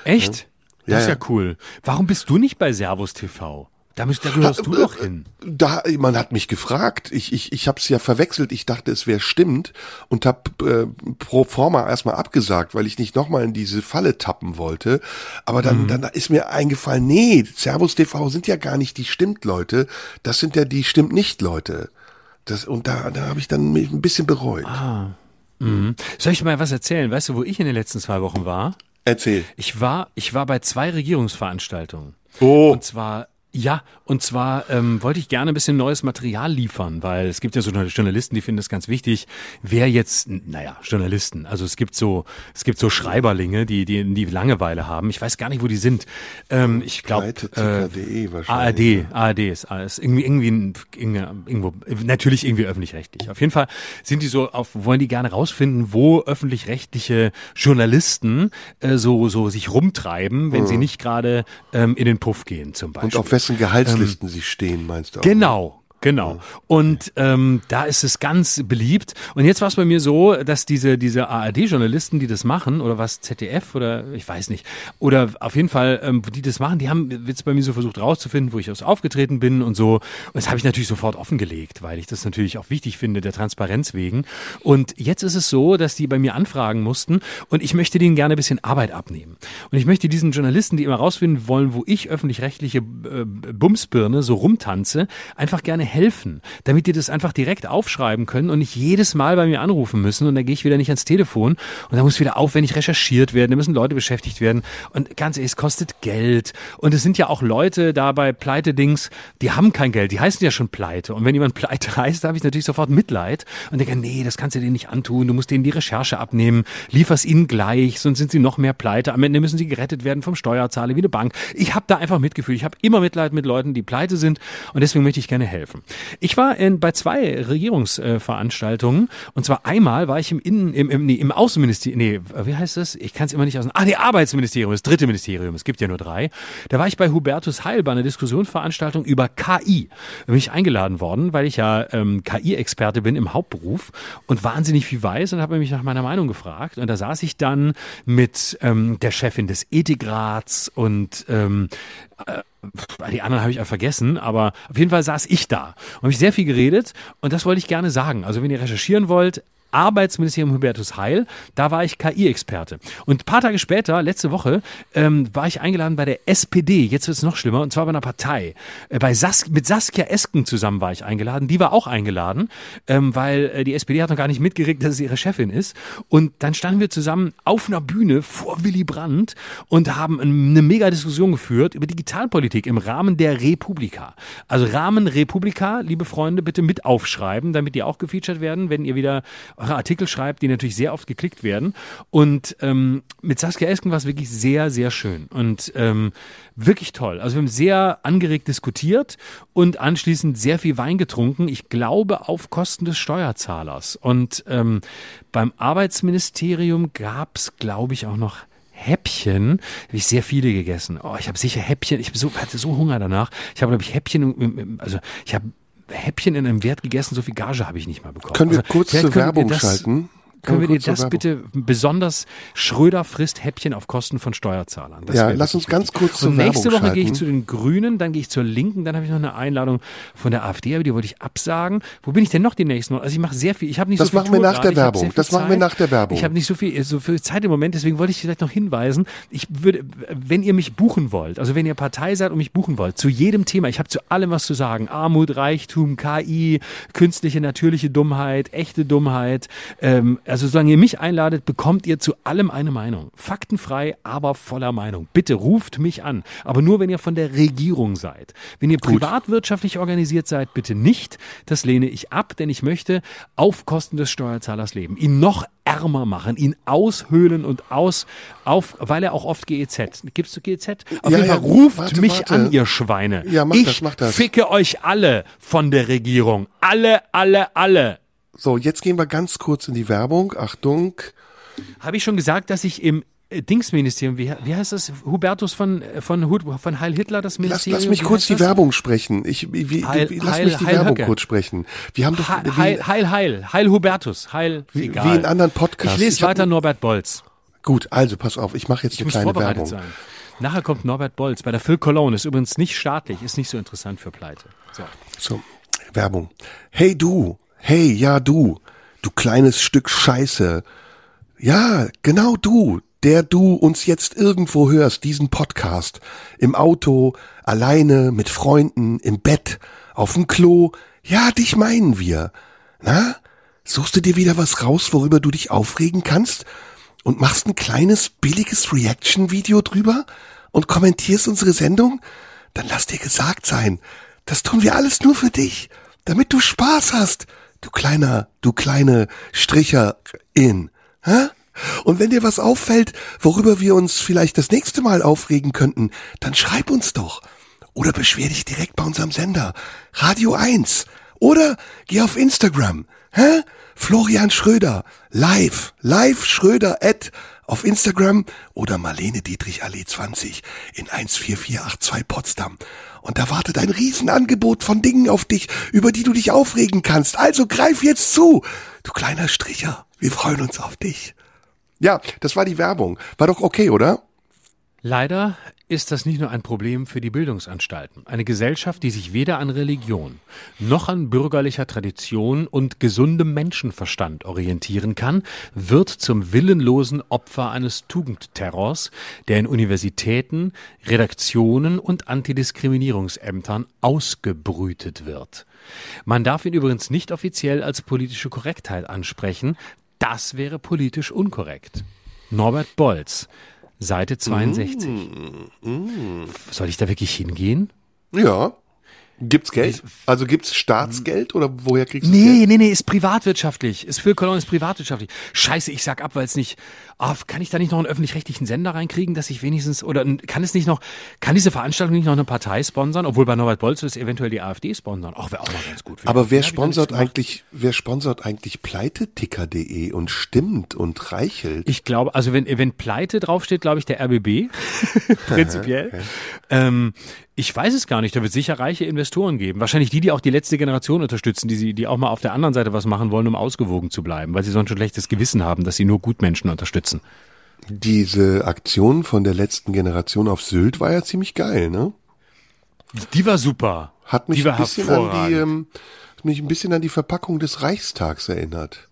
Echt? Das ja, ist ja cool. Warum bist du nicht bei Servus TV? Da, müsst, da gehörst du doch hin. Da, man hat mich gefragt. Ich, ich, ich habe es ja verwechselt. Ich dachte, es wäre stimmt und habe äh, pro forma erstmal abgesagt, weil ich nicht nochmal in diese Falle tappen wollte. Aber dann, mhm. dann ist mir eingefallen, nee, Servus TV sind ja gar nicht die Stimmt-Leute. Das sind ja die Stimmt-Nicht-Leute. Das, und da, da habe ich dann ein bisschen bereut. Ah. Mhm. Soll ich mal was erzählen? Weißt du, wo ich in den letzten zwei Wochen war? Erzähl. Ich war, ich war bei zwei Regierungsveranstaltungen. Oh. Und zwar ja, und zwar ähm, wollte ich gerne ein bisschen neues Material liefern, weil es gibt ja so Journalisten, die finden es ganz wichtig, wer jetzt, naja, Journalisten, also es gibt so, es gibt so Schreiberlinge, die, die, die Langeweile haben. Ich weiß gar nicht, wo die sind. Ähm, ich glaube, äh, ARD, ARD ist alles irgendwie, irgendwie, irgendwo, natürlich irgendwie öffentlich-rechtlich. Auf jeden Fall sind die so, auf, wollen die gerne rausfinden, wo öffentlich-rechtliche Journalisten äh, so, so sich rumtreiben, wenn hm. sie nicht gerade ähm, in den Puff gehen, zum Beispiel. Und auf wessen Gehaltslisten ähm, sie stehen, meinst du? Auch, genau, Genau. Und ähm, da ist es ganz beliebt. Und jetzt war es bei mir so, dass diese diese ARD-Journalisten, die das machen, oder was ZDF oder ich weiß nicht, oder auf jeden Fall, ähm, die das machen, die haben jetzt bei mir so versucht rauszufinden, wo ich aus aufgetreten bin und so. Und das habe ich natürlich sofort offengelegt, weil ich das natürlich auch wichtig finde, der Transparenz wegen. Und jetzt ist es so, dass die bei mir anfragen mussten und ich möchte denen gerne ein bisschen Arbeit abnehmen. Und ich möchte diesen Journalisten, die immer rausfinden wollen, wo ich öffentlich-rechtliche äh, Bumsbirne so rumtanze, einfach gerne helfen, damit die das einfach direkt aufschreiben können und nicht jedes Mal bei mir anrufen müssen und dann gehe ich wieder nicht ans Telefon und dann muss wieder aufwendig recherchiert werden, da müssen Leute beschäftigt werden. Und ganz ehrlich, es kostet Geld. Und es sind ja auch Leute da bei Pleite-Dings, die haben kein Geld, die heißen ja schon Pleite. Und wenn jemand Pleite heißt, da habe ich natürlich sofort Mitleid und denke, nee, das kannst du denen nicht antun, du musst denen die Recherche abnehmen, liefer's ihnen gleich, sonst sind sie noch mehr Pleite, am Ende müssen sie gerettet werden vom Steuerzahler wie eine Bank. Ich habe da einfach Mitgefühl, ich habe immer Mitleid mit Leuten, die pleite sind und deswegen möchte ich gerne helfen helfen. Ich war in, bei zwei Regierungsveranstaltungen und zwar einmal war ich im Innen, im, im, nee, im Außenministerium, nee, wie heißt das? Ich kann es immer nicht aus. Ah, nee, Arbeitsministerium, das dritte Ministerium, es gibt ja nur drei. Da war ich bei Hubertus Heil bei einer Diskussionsveranstaltung über KI. Da bin ich eingeladen worden, weil ich ja ähm, KI-Experte bin im Hauptberuf und wahnsinnig viel weiß und habe mich nach meiner Meinung gefragt. Und da saß ich dann mit ähm, der Chefin des Ethikrats und ähm, äh, die anderen habe ich auch vergessen, aber auf jeden Fall saß ich da und habe ich sehr viel geredet und das wollte ich gerne sagen. Also wenn ihr recherchieren wollt, Arbeitsministerium Hubertus Heil. Da war ich KI-Experte. Und ein paar Tage später, letzte Woche, ähm, war ich eingeladen bei der SPD. Jetzt wird es noch schlimmer, und zwar bei einer Partei. Äh, bei Sas mit Saskia Esken zusammen war ich eingeladen. Die war auch eingeladen, ähm, weil äh, die SPD hat noch gar nicht mitgeregt, dass es ihre Chefin ist. Und dann standen wir zusammen auf einer Bühne vor Willy Brandt und haben eine mega Diskussion geführt über Digitalpolitik im Rahmen der Republika. Also Rahmen Republika, liebe Freunde, bitte mit aufschreiben, damit die auch gefeatured werden, wenn ihr wieder eure Artikel schreibt, die natürlich sehr oft geklickt werden. Und ähm, mit Saskia Esken war es wirklich sehr, sehr schön und ähm, wirklich toll. Also wir haben sehr angeregt diskutiert und anschließend sehr viel Wein getrunken. Ich glaube auf Kosten des Steuerzahlers. Und ähm, beim Arbeitsministerium gab es, glaube ich, auch noch Häppchen habe ich sehr viele gegessen. Oh, ich habe sicher Häppchen, ich so, hatte so Hunger danach. Ich habe, glaube ich, Häppchen, also ich habe Häppchen in einem Wert gegessen, so viel Gage habe ich nicht mal bekommen. Können wir also, kurz zur Werbung schalten? Können wir dir das bitte besonders Schröder frisst Häppchen auf Kosten von Steuerzahlern? Das ja, lass uns ganz kurz zur Und nächste Werbung Woche gehe ich zu den Grünen, dann gehe ich zur Linken, dann habe ich noch eine Einladung von der AfD, aber die wollte ich absagen. Wo bin ich denn noch die nächsten Wochen? Also ich mache sehr viel. Ich habe nicht Das so viel machen wir Tour nach der Werbung. Das machen wir nach der Werbung. Ich habe nicht so viel, so viel Zeit im Moment, deswegen wollte ich vielleicht noch hinweisen. Ich würde, wenn ihr mich buchen wollt, also wenn ihr Partei seid und mich buchen wollt, zu jedem Thema, ich habe zu allem was zu sagen. Armut, Reichtum, KI, künstliche, natürliche Dummheit, echte Dummheit. Ähm, also solange ihr mich einladet, bekommt ihr zu allem eine Meinung. Faktenfrei, aber voller Meinung. Bitte ruft mich an. Aber nur, wenn ihr von der Regierung seid. Wenn ihr privatwirtschaftlich organisiert seid, bitte nicht. Das lehne ich ab, denn ich möchte auf Kosten des Steuerzahlers leben. Ihn noch ärmer machen, ihn aushöhlen und aus, auf, weil er auch oft GEZ. Gibst du GEZ? Auf Ja, jeden Fall ja, ruft warte, mich warte. an, ihr Schweine. Ja, mach ich das, mach das. ficke euch alle von der Regierung. Alle, alle, alle. So, jetzt gehen wir ganz kurz in die Werbung. Achtung. Habe ich schon gesagt, dass ich im äh, Dingsministerium, wie, wie heißt das? Hubertus von, äh, von, Hut- von Heil Hitler, das Lass, Ministerium? lass mich wie kurz die das? Werbung sprechen. Ich, wie, Heil- wie, lass Heil- mich die Heil Werbung Höcke. kurz sprechen. Wir haben doch, Heil, wie, Heil, Heil, Heil, Heil Hubertus, Heil, Wie- egal. wie in anderen Podcasts. Ich lese Ich hab- weiter Norbert Bolz. gut, also pass auf, ich mache jetzt Ich eine kleine Werbung. sein. Nachher kommt Norbert Bolz bei der Phil Cologne, ist übrigens nicht staatlich, ist nicht so interessant für Pleite. So. So, Werbung. Hey du, hey, ja du, du kleines Stück Scheiße. Ja, genau du, der du uns jetzt irgendwo hörst, diesen Podcast. Im Auto, alleine, mit Freunden, im Bett, auf dem Klo. Ja, dich meinen wir. Na, suchst du dir wieder was raus, worüber du dich aufregen kannst? Und machst ein kleines, billiges Reaction-Video drüber? Und kommentierst unsere Sendung? Dann lass dir gesagt sein, das tun wir alles nur für dich, damit du Spaß hast, du kleiner, du kleine Stricherin. Hä? Und wenn dir was auffällt, worüber wir uns vielleicht das nächste Mal aufregen könnten, dann schreib uns doch. Oder beschwer dich direkt bei unserem Sender, Radio 1. Oder geh auf Instagram. Hä? Florian Schröder, live, live Schröder at auf Instagram oder Marlene Dietrich Allee 20 in 14482 Potsdam. Und da wartet ein Riesenangebot von Dingen auf dich, über die du dich aufregen kannst. Also greif jetzt zu, du kleiner Stricher. Wir freuen uns auf dich. Ja, das war die Werbung. War doch okay, oder? Leider ist das nicht nur ein Problem für die Bildungsanstalten. Eine Gesellschaft, die sich weder an Religion noch an bürgerlicher Tradition und gesundem Menschenverstand orientieren kann, wird zum willenlosen Opfer eines Tugendterrors, der in Universitäten, Redaktionen und Antidiskriminierungsämtern ausgebrütet wird. Man darf ihn übrigens nicht offiziell als politische Korrektheit ansprechen. Das wäre politisch unkorrekt. Norbert Bolz, Seite 62. Soll ich da wirklich hingehen? Ja. Gibt's Geld? Also gibt's Staatsgeld oder woher kriegst du Nee, Geld? nee, nee, ist privatwirtschaftlich. Ist für Cologne ist privatwirtschaftlich. Scheiße, ich sag ab, weil es nicht. Ah, kann ich da nicht noch einen öffentlich-rechtlichen Sender reinkriegen, dass ich wenigstens oder kann es nicht noch, kann diese Veranstaltung nicht noch eine Partei sponsern, obwohl bei Norbert Bolz es eventuell die AfD sponsern. Auch wäre auch mal ganz gut. Aber wer sponsert eigentlich, wer sponsert eigentlich pleiteticker.de und stimmt und reichelt? Ich glaube, also wenn, wenn Pleite draufsteht, glaube ich, der RBB, [laughs] [laughs] prinzipiell. Ähm, ich weiß es gar nicht, da wird sicher reiche Investoren geben. Wahrscheinlich die, die auch die letzte Generation unterstützen, die, sie, die auch mal auf der anderen Seite was machen wollen, um ausgewogen zu bleiben, weil sie sonst schon schlechtes Gewissen haben, dass sie nur Gutmenschen unterstützen. Diese Aktion von der letzten Generation auf Sylt war ja ziemlich geil, ne? Die war super. Hat mich die war ein bisschen an die, ähm, hat mich ein bisschen an die Verpackung des Reichstags erinnert.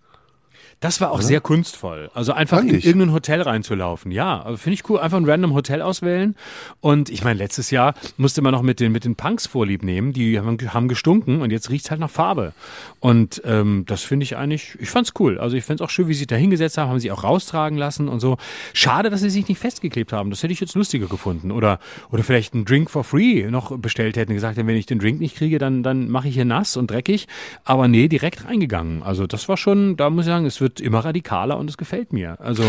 Das war auch sehr kunstvoll. Also einfach Fand in ich. irgendein Hotel reinzulaufen. Ja, also finde ich cool. Einfach ein random Hotel auswählen. Und ich meine, letztes Jahr musste man noch mit den, mit den Punks vorlieb nehmen. Die haben, haben gestunken und jetzt riecht's halt nach Farbe. Und ähm, das finde ich eigentlich, ich fand's cool. Also ich find's auch schön, wie sie sich da hingesetzt haben, haben sie auch raustragen lassen und so. Schade, dass sie sich nicht festgeklebt haben. Das hätte ich jetzt lustiger gefunden. Oder, oder vielleicht einen Drink for free noch bestellt hätten, gesagt, wenn ich den Drink nicht kriege, dann, dann mache ich hier nass und dreckig. Aber nee, direkt reingegangen. Also das war schon, da muss ich sagen, es wird immer radikaler und es gefällt mir. Also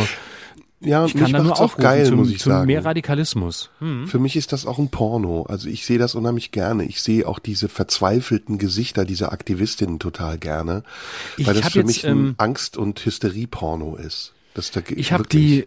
Ja, ich kann da nur auch geil, zum, muss ich sagen. mehr Radikalismus. Hm. Für mich ist das auch ein Porno. Also ich sehe das unheimlich gerne. Ich sehe auch diese verzweifelten Gesichter dieser Aktivistinnen total gerne, Ich weil das hab für jetzt, mich ein ähm, Angst- und Hysterie-Porno ist. Das da Ich habe die,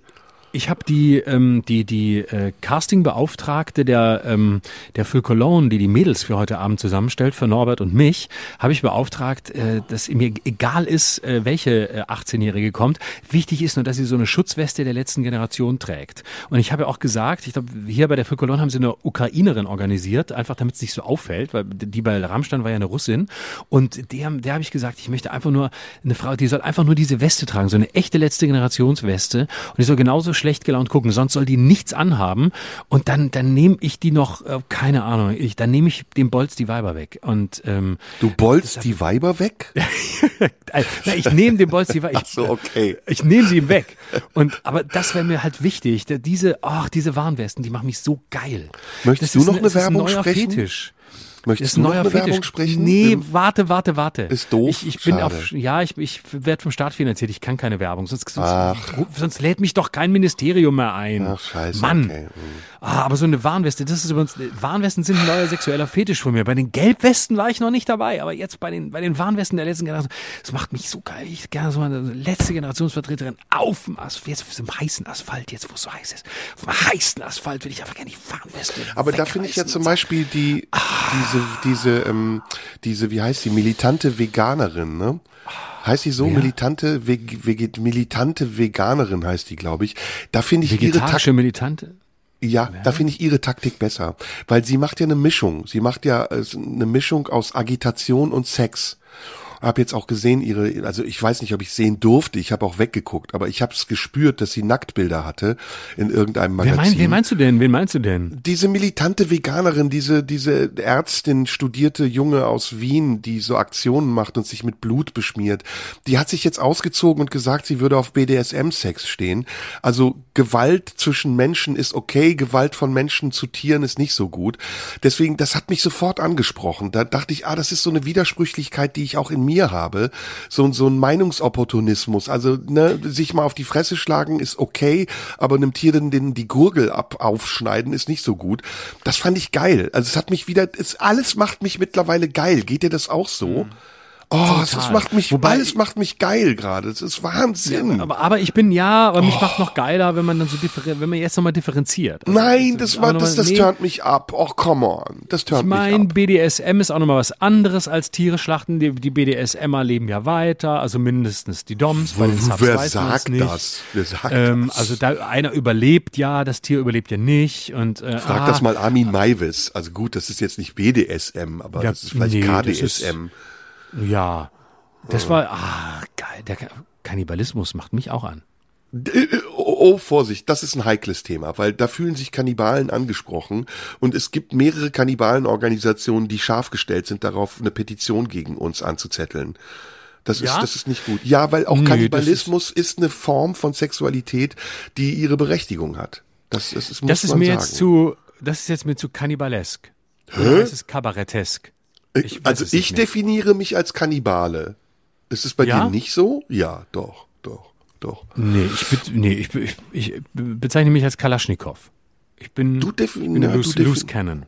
Ich habe die ähm, die die äh, Castingbeauftragte der ähm, der Phil Cologne, die die Mädels für heute Abend zusammenstellt für Norbert und mich, habe ich beauftragt, äh, dass mir egal ist, äh, welche äh, 18-Jährige kommt. Wichtig ist nur, dass sie so eine Schutzweste der letzten Generation trägt. Und ich habe ja auch gesagt, ich glaube, hier bei der Phil Cologne haben sie eine Ukrainerin organisiert, einfach damit es nicht so auffällt, weil die bei Rammstein war ja eine Russin. Und der, der habe ich gesagt, ich möchte einfach nur eine Frau, die soll einfach nur diese Weste tragen, so eine echte letzte Generationsweste. Und die soll genauso schlecht gelaunt gucken, sonst soll die nichts anhaben und dann, dann nehme ich die noch, äh, keine Ahnung, ich, dann nehme ich dem Bolz die Weiber weg. Und ähm, Du bolzt die Weiber weg? [laughs] Na, ich nehme dem Bolz die Weiber. Ach so, okay. Ich nehme sie ihm weg. Und aber das wäre mir halt wichtig. Diese, ach, diese Warnwesten, die machen mich so geil. Möchtest Das du noch eine ist ein Werbung neuer sprechen? Fetisch. Möchtest Ist du ein neuer Fetisch. Werbung sprechen? Nee, Im- warte, warte, warte. Ist doof? Ich, ich bin Schade. auf, ja, ich, ich werde vom Staat finanziert. Ich kann keine Werbung. Sonst, sonst, sonst lädt mich doch kein Ministerium mehr ein. Ach, scheiße, Mann. okay. Hm. Ah, aber so eine Warnweste, das ist übrigens, Warnwesten sind ein neuer sexueller Fetisch von mir. Bei den Gelbwesten war ich noch nicht dabei, aber jetzt bei den, bei den Warnwesten der letzten Generation, das macht mich so geil. Ich gerne so eine letzte Generationsvertreterin auf dem Asphalt, jetzt auf dem heißen Asphalt, jetzt wo es so heiß ist. Auf dem heißen Asphalt will ich einfach gerne die Warnweste. Aber da finde ich ja zum und sagen, Beispiel die, diese, diese, ähm, diese, wie heißt die, militante Veganerin, ne? Heißt die so? Militante, Veg, Veget, militante Veganerin heißt die, glaube ich. Da finde ich ihre Taktik, Militante? ja, da finde ich ihre Taktik besser. Weil sie macht ja eine Mischung. Sie macht ja äh, eine Mischung aus Agitation und Sex. Habe jetzt auch gesehen, ihre, also ich weiß nicht, ob ich sehen durfte, ich habe auch weggeguckt, aber ich habe es gespürt, dass sie Nacktbilder hatte in irgendeinem Wer, Magazin. mein, wen meinst du denn? Wen meinst du denn? diese militante Veganerin, diese, diese Ärztin, studierte Junge aus Wien, die so Aktionen macht und sich mit Blut beschmiert, die hat sich jetzt ausgezogen und gesagt, sie würde auf BDSM-Sex stehen. Also Gewalt zwischen Menschen ist okay, Gewalt von Menschen zu Tieren ist nicht so gut. Deswegen, das hat mich sofort angesprochen. Da dachte ich, ah, das ist so eine Widersprüchlichkeit, die ich auch in mir habe. So, so ein Meinungsopportunismus. Also, ne, sich mal auf die Fresse schlagen ist okay, aber einem Tier den, den die Gurgel ab, aufschneiden ist nicht so gut. Das fand ich geil. Also es hat mich wieder, es, alles macht mich mittlerweile geil. Geht dir das auch so? Oh, Total. macht mich, Wobei- alles macht mich geil gerade. Es ist Wahnsinn. Aber, aber ich bin ja, aber mich Oh. macht noch geiler, wenn man dann so differen, wenn man jetzt nochmal differenziert. Also, Nein, das war, das, das nee, turnt mich ab. Oh, come on. Das Ich turnt meine, mich ab. BDSM ist auch nochmal was anderes als Tiere schlachten. Die, die BDSMer leben ja weiter, also mindestens die Doms. Bei den Subs Wer sagt das? Wer sagt Ähm, das? also da einer überlebt ja, das Tier überlebt ja nicht. Und, äh, Frag ah, das mal Armin Maivis. Also gut, das ist jetzt nicht BDSM, aber Ja, das ist vielleicht nee, das ist- KDSM. Ja, das war, ah, geil. Der Ka- Kannibalismus macht mich auch an. Äh, Oh, oh, Vorsicht, das ist ein heikles Thema, weil da fühlen sich Kannibalen angesprochen und es gibt mehrere Kannibalenorganisationen, die scharf gestellt sind darauf, eine Petition gegen uns anzuzetteln. Das Ja? ist, das ist nicht gut. Ja, weil auch das Kannibalismus ist, eine Form von Sexualität, die ihre Berechtigung hat. Das, das, ist, muss Das ist mir sagen. jetzt zu, das ist jetzt mir zu kannibalesk. Hä? Das ist kabarettesk. Ich weiß also ich definiere mich als Kannibale. Ist es bei Ja? dir nicht so? Ja, doch, doch, doch. Nee, ich, be nee, ich, be- ich, ich bezeichne mich als Kalaschnikow. Ich bin, Du ich bin ja, Loose, Loose Cannon.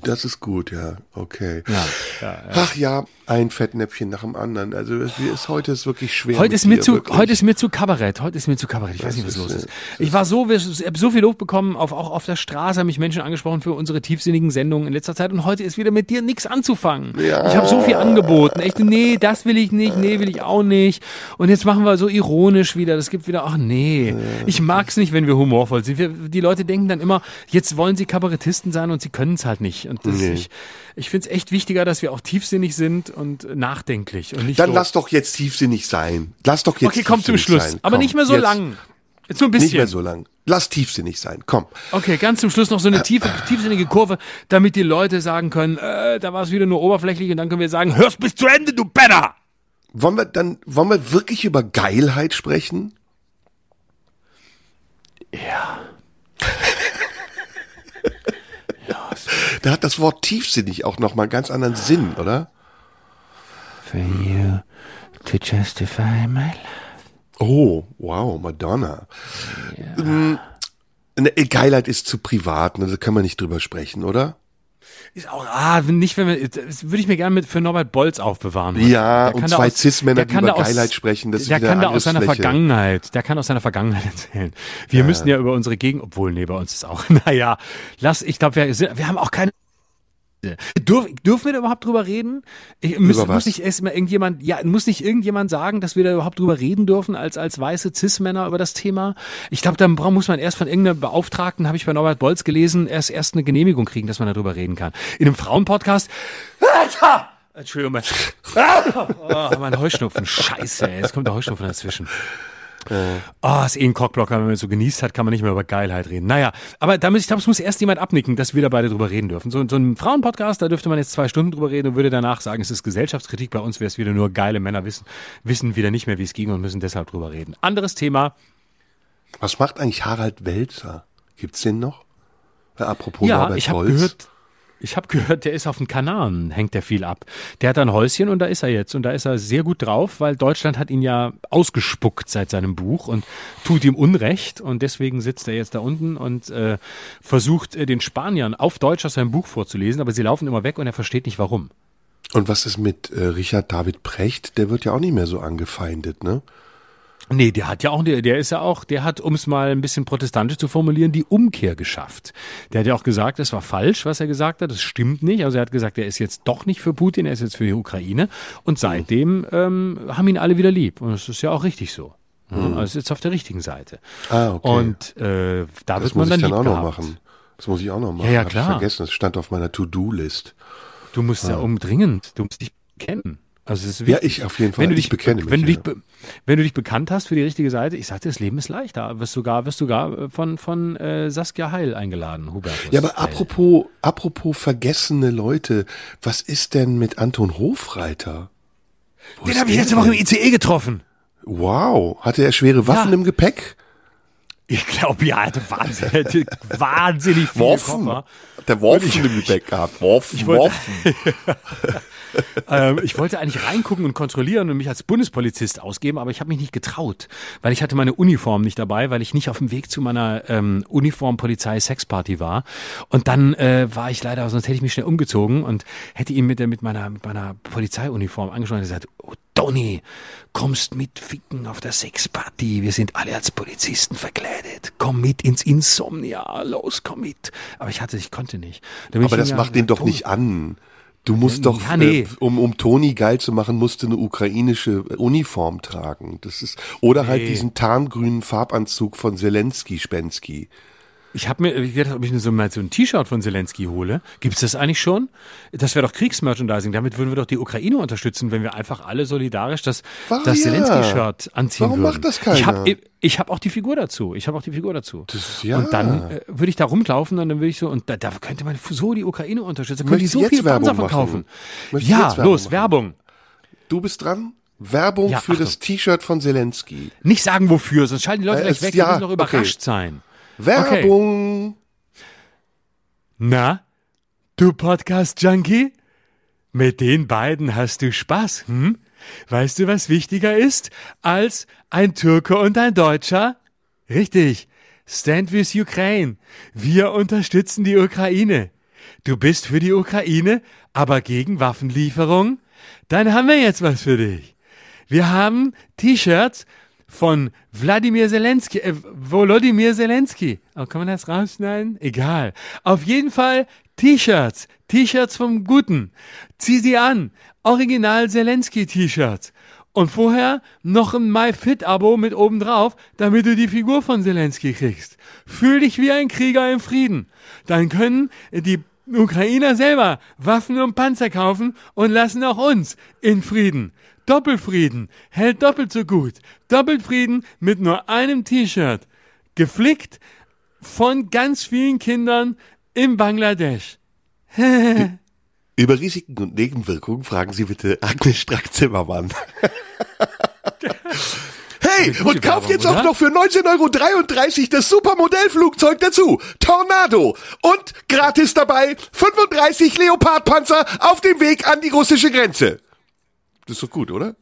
Das ist gut, ja, okay. Ja, ja, ja. Ach ja, ein Fettnäpfchen nach dem anderen. Also es ist heute ist wirklich schwer. Heute ist mir dir, zu, wirklich. heute ist mir zu Kabarett. Heute ist mir zu Kabarett. Ich weiß nicht, was ist, los ist. Ich war so, ich habe so viel Lob bekommen, auf, auch auf der Straße haben mich Menschen angesprochen für unsere tiefsinnigen Sendungen in letzter Zeit und heute ist wieder mit dir nichts anzufangen. Ja. Ich habe so viel angeboten. Echt, nee, das will ich nicht, nee, will ich auch nicht. Und jetzt machen wir so ironisch wieder. Das gibt wieder, ach nee, ich mag's nicht, wenn wir humorvoll sind. Wir, die Leute denken dann immer, jetzt wollen sie Kabarettisten sein und sie können es halt nicht. Und das, Nee. ich, ich finde es echt wichtiger, dass wir auch tiefsinnig sind und nachdenklich und nicht Dann so, lass doch jetzt tiefsinnig sein. Lass doch jetzt Okay, komm zum Schluss. Sein. Aber Komm, nicht mehr so jetzt. lang. Jetzt nur ein bisschen. Nicht mehr so lang. Lass tiefsinnig sein. Komm. Okay, ganz zum Schluss noch so eine tiefe, tiefsinnige Kurve, damit die Leute sagen können, äh, da war es wieder nur oberflächlich und dann können wir sagen, hörst bis zu Ende, du Penner! Wollen wir dann, wollen wir wirklich über Geilheit sprechen? Ja. Da hat das Wort tiefsinnig auch nochmal einen ganz anderen Sinn, oder? For you to justify my life. Oh, wow, Madonna. Ähm, ne, Geilheit ist zu privat, ne, da kann man nicht drüber sprechen, oder? Ist auch, ah, nicht, wenn wir, das würde ich mir gerne mit für Norbert Bolz aufbewahren. Ja, Der und zwei Cis-Männer, die über aus- Geilheit sprechen, das der kann da aus seiner Angriffsfläche. Vergangenheit, der kann aus seiner Vergangenheit erzählen. Wir müssen ja über unsere Gegend, obwohl, nee, bei uns ist auch, [laughs] naja, lass, ich glaube, wir, wir haben auch keine Dürf, dürfen wir da überhaupt drüber reden? Ich, muss, Über was? muss nicht erst mal irgendjemand, ja, muss nicht irgendjemand sagen, dass wir da überhaupt drüber reden dürfen als als weiße Cis-Männer über das Thema? Ich glaube, da muss man erst von irgendeinem Beauftragten, habe ich bei Norbert Bolz gelesen, erst erst eine Genehmigung kriegen, dass man darüber reden kann. In einem Frauenpodcast. Alter! Entschuldigung, mein, [laughs] oh, mein Heuschnupfen. Scheiße, ey, jetzt kommt der Heuschnupfen dazwischen. Oh, ist eh ein Cockblocker, wenn man so genießt hat, kann man nicht mehr über Geilheit reden. Naja, aber da muss, ich glaube, es muss erst jemand abnicken, dass wir da beide drüber reden dürfen. So, so ein Frauenpodcast, da dürfte man jetzt zwei Stunden drüber reden und würde danach sagen, es ist Gesellschaftskritik. Bei uns wäre es wieder nur geile Männer wissen, wissen wieder nicht mehr, wie es ging und müssen deshalb drüber reden. Anderes Thema. Was macht eigentlich Harald Welzer? Gibt's den noch? Apropos ja, Norbert ich habe gehört, ich habe gehört, der ist auf den Kanaren, hängt der viel ab. Der hat ein Häuschen und da ist er jetzt und da ist er sehr gut drauf, weil Deutschland hat ihn ja ausgespuckt seit seinem Buch und tut ihm Unrecht und deswegen sitzt er jetzt da unten und äh, versucht äh, den Spaniern auf Deutsch aus seinem Buch vorzulesen, aber sie laufen immer weg und er versteht nicht warum. Und was ist mit äh, Richard David Precht? Der wird ja auch nicht mehr so angefeindet, ne? Nee, der hat ja auch, der, der ist ja auch, der hat, um es mal ein bisschen protestantisch zu formulieren, die Umkehr geschafft. Der hat ja auch gesagt, es war falsch, was er gesagt hat, das stimmt nicht. Also er hat gesagt, er ist jetzt doch nicht für Putin, er ist jetzt für die Ukraine. Und seitdem ähm, haben ihn alle wieder lieb. Und es ist ja auch richtig so. Ja, Also ist jetzt auf der richtigen Seite. Ah, okay. Und äh, da das wird muss man ich dann dann lieb auch noch machen. Das muss ich auch noch machen. Ja, ja, Hab klar. Ich vergessen, das stand auf meiner To-Do-List. Du musst ja umdringend, du musst dich kennen. Also es ist Ja, wichtig. ich auf jeden Fall. Wenn du Ich dich bekenne mich, wenn du dich, ja. wenn du dich bekannt hast für die richtige Seite, ich sagte, das Leben ist leichter. Wirst sogar, wirst sogar äh, von von äh, Saskia Heil eingeladen, Hubertus. Ja, aber Heil. apropos, apropos vergessene Leute, was ist denn mit Anton Hofreiter? Wo den habe ich letzte Woche im? ICE getroffen. Wow, hatte er schwere Waffen Ja. im Gepäck? Ich glaube, ja, er hatte wahnsinnig, wahnsinnig [laughs] viele Waffen. Der Waffen im Gepäck gehabt. Waffen, Waffen. [laughs] Ähm, ich wollte eigentlich reingucken und kontrollieren und mich als Bundespolizist ausgeben, aber ich habe mich nicht getraut, weil ich hatte meine Uniform nicht dabei, weil ich nicht auf dem Weg zu meiner ähm, Uniform Polizei Sexparty war. Und dann äh, war ich leider, sonst hätte ich mich schnell umgezogen und hätte ihn mit, der, mit meiner mit meiner Polizeiuniform angeschaut und gesagt, oh, Donny, kommst mit ficken auf der Sexparty. Wir sind alle als Polizisten verkleidet. Komm mit ins Insomnia. Los, komm mit. Aber ich hatte, ich konnte nicht. Da Aber das macht den doch nicht an. Du musst doch, Ja, nee. äh, um, um Toni geil zu machen, musst du eine ukrainische Uniform tragen. Das ist, oder halt Nee. diesen tarngrünen Farbanzug von Zelensky, Spensky. Ich habe mir ich gedacht, ob ich mir so mal so ein T-Shirt von Zelensky hole. Gibt's das eigentlich schon? Das wäre doch Kriegsmerchandising. Damit würden wir doch die Ukraine unterstützen, wenn wir einfach alle solidarisch das, Warum das? Zelensky-Shirt anziehen Warum würden. macht das keiner? Ich habe ich hab auch die Figur dazu. Ich habe auch die Figur dazu. Das- ja. Und dann äh, würde ich da rumlaufen und dann würde ich so, und da, da könnte man so die Ukraine unterstützen. Da die Möchtest so viele Panzer Werbung verkaufen. Ja, Werbung los, machen? Werbung. Du bist dran? Werbung Ja, für das T-Shirt von Zelensky. Nicht sagen wofür, sonst schalten die Leute Äh, gleich weg. ja, die müssen noch okay. überrascht sein. Werbung! Na, du Podcast-Junkie? Mit den beiden hast du Spaß, hm? Weißt du, was wichtiger ist als ein Türke und ein Deutscher? Richtig. Stand with Ukraine. Wir unterstützen die Ukraine. Du bist für die Ukraine, aber gegen Waffenlieferung? Dann haben wir jetzt was für dich. Wir haben T-Shirts von Wladimir Zelensky, äh, Volodymyr Zelensky. Oh, kann man das rausschneiden? Egal. Auf jeden Fall T-Shirts. T-Shirts vom Guten. Zieh sie an. Original Zelensky T-Shirts. Und vorher noch ein MyFit-Abo mit oben drauf, damit du die Figur von Zelensky kriegst. Fühl dich wie ein Krieger im Frieden. Dann können die Ukrainer selber Waffen und Panzer kaufen und lassen auch uns in Frieden. Doppelfrieden hält doppelt so gut. Doppelfrieden mit nur einem T-Shirt. Geflickt von ganz vielen Kindern in Bangladesch. [laughs] Über Risiken und Nebenwirkungen fragen Sie bitte Agnes Strack-Zimmermann. [laughs] Hey, und kauf Werbung, jetzt auch noch für 19,33 Euro das Supermodellflugzeug dazu. Tornado. Und gratis dabei 35 Leopardpanzer auf dem Weg an die russische Grenze. Das ist doch gut, oder?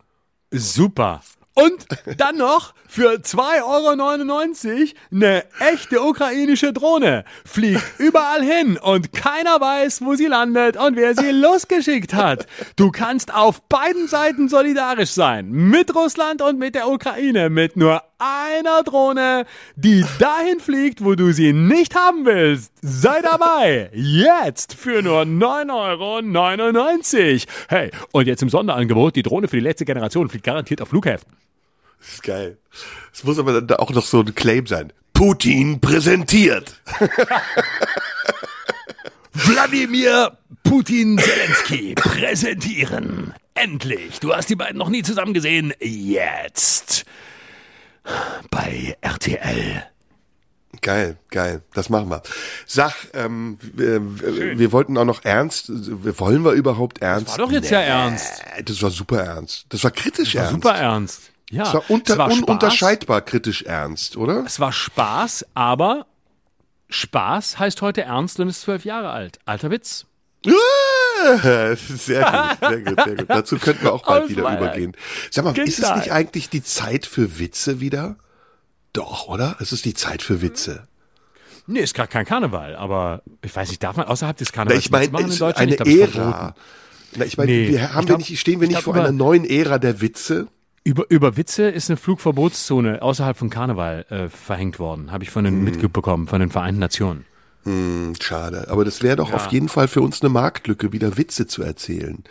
Super. Und dann noch für 2,99 Euro eine echte ukrainische Drohne. Fliegt überall hin und keiner weiß, wo sie landet und wer sie losgeschickt hat. Du kannst auf beiden Seiten solidarisch sein. Mit Russland und mit der Ukraine. Mit nur einer Drohne, die dahin fliegt, wo du sie nicht haben willst. Sei dabei. Jetzt für nur 9,99 Euro. Hey, und jetzt im Sonderangebot, die Drohne für die letzte Generation fliegt garantiert auf Flughäfen. Das ist geil. Es muss aber dann auch noch so ein Claim sein. Putin präsentiert. [laughs] Wladimir Putin Zelensky präsentieren. Endlich. Du hast die beiden noch nie zusammen gesehen. Jetzt. Bei RTL. Geil, geil. Das machen wir. Sag, ähm, wir, wir wollten auch noch ernst. Wollen wir überhaupt ernst? Das war doch jetzt nee, ja ernst. Das war super ernst. Das war kritisch das war ernst. Super ernst. Ja, es war, unter, es war ununterscheidbar kritisch ernst, oder? Es war Spaß, aber Spaß heißt heute ernst und ist zwölf Jahre alt. Alter Witz. [laughs] sehr gut, sehr gut, sehr gut. Dazu könnten wir auch bald wieder übergehen. Sag mal, ist es nicht eigentlich die Zeit für Witze wieder? Doch, oder? Es ist die Zeit für Witze. Nee, ist gerade kein Karneval, aber ich weiß nicht, darf man außerhalb des Karnevals Na, ich meine, es ist eine Ära. Na, ich meine, nee, wir haben glaub, wir nicht, stehen wir nicht vor einer neuen Ära der Witze? Über, über Witze ist eine Flugverbotszone außerhalb von Karneval äh, verhängt worden, habe ich von den hm. mitbekommen, von den Vereinten Nationen. Hm, schade. Aber das wäre doch ja. auf jeden Fall für uns eine Marktlücke, wieder Witze zu erzählen.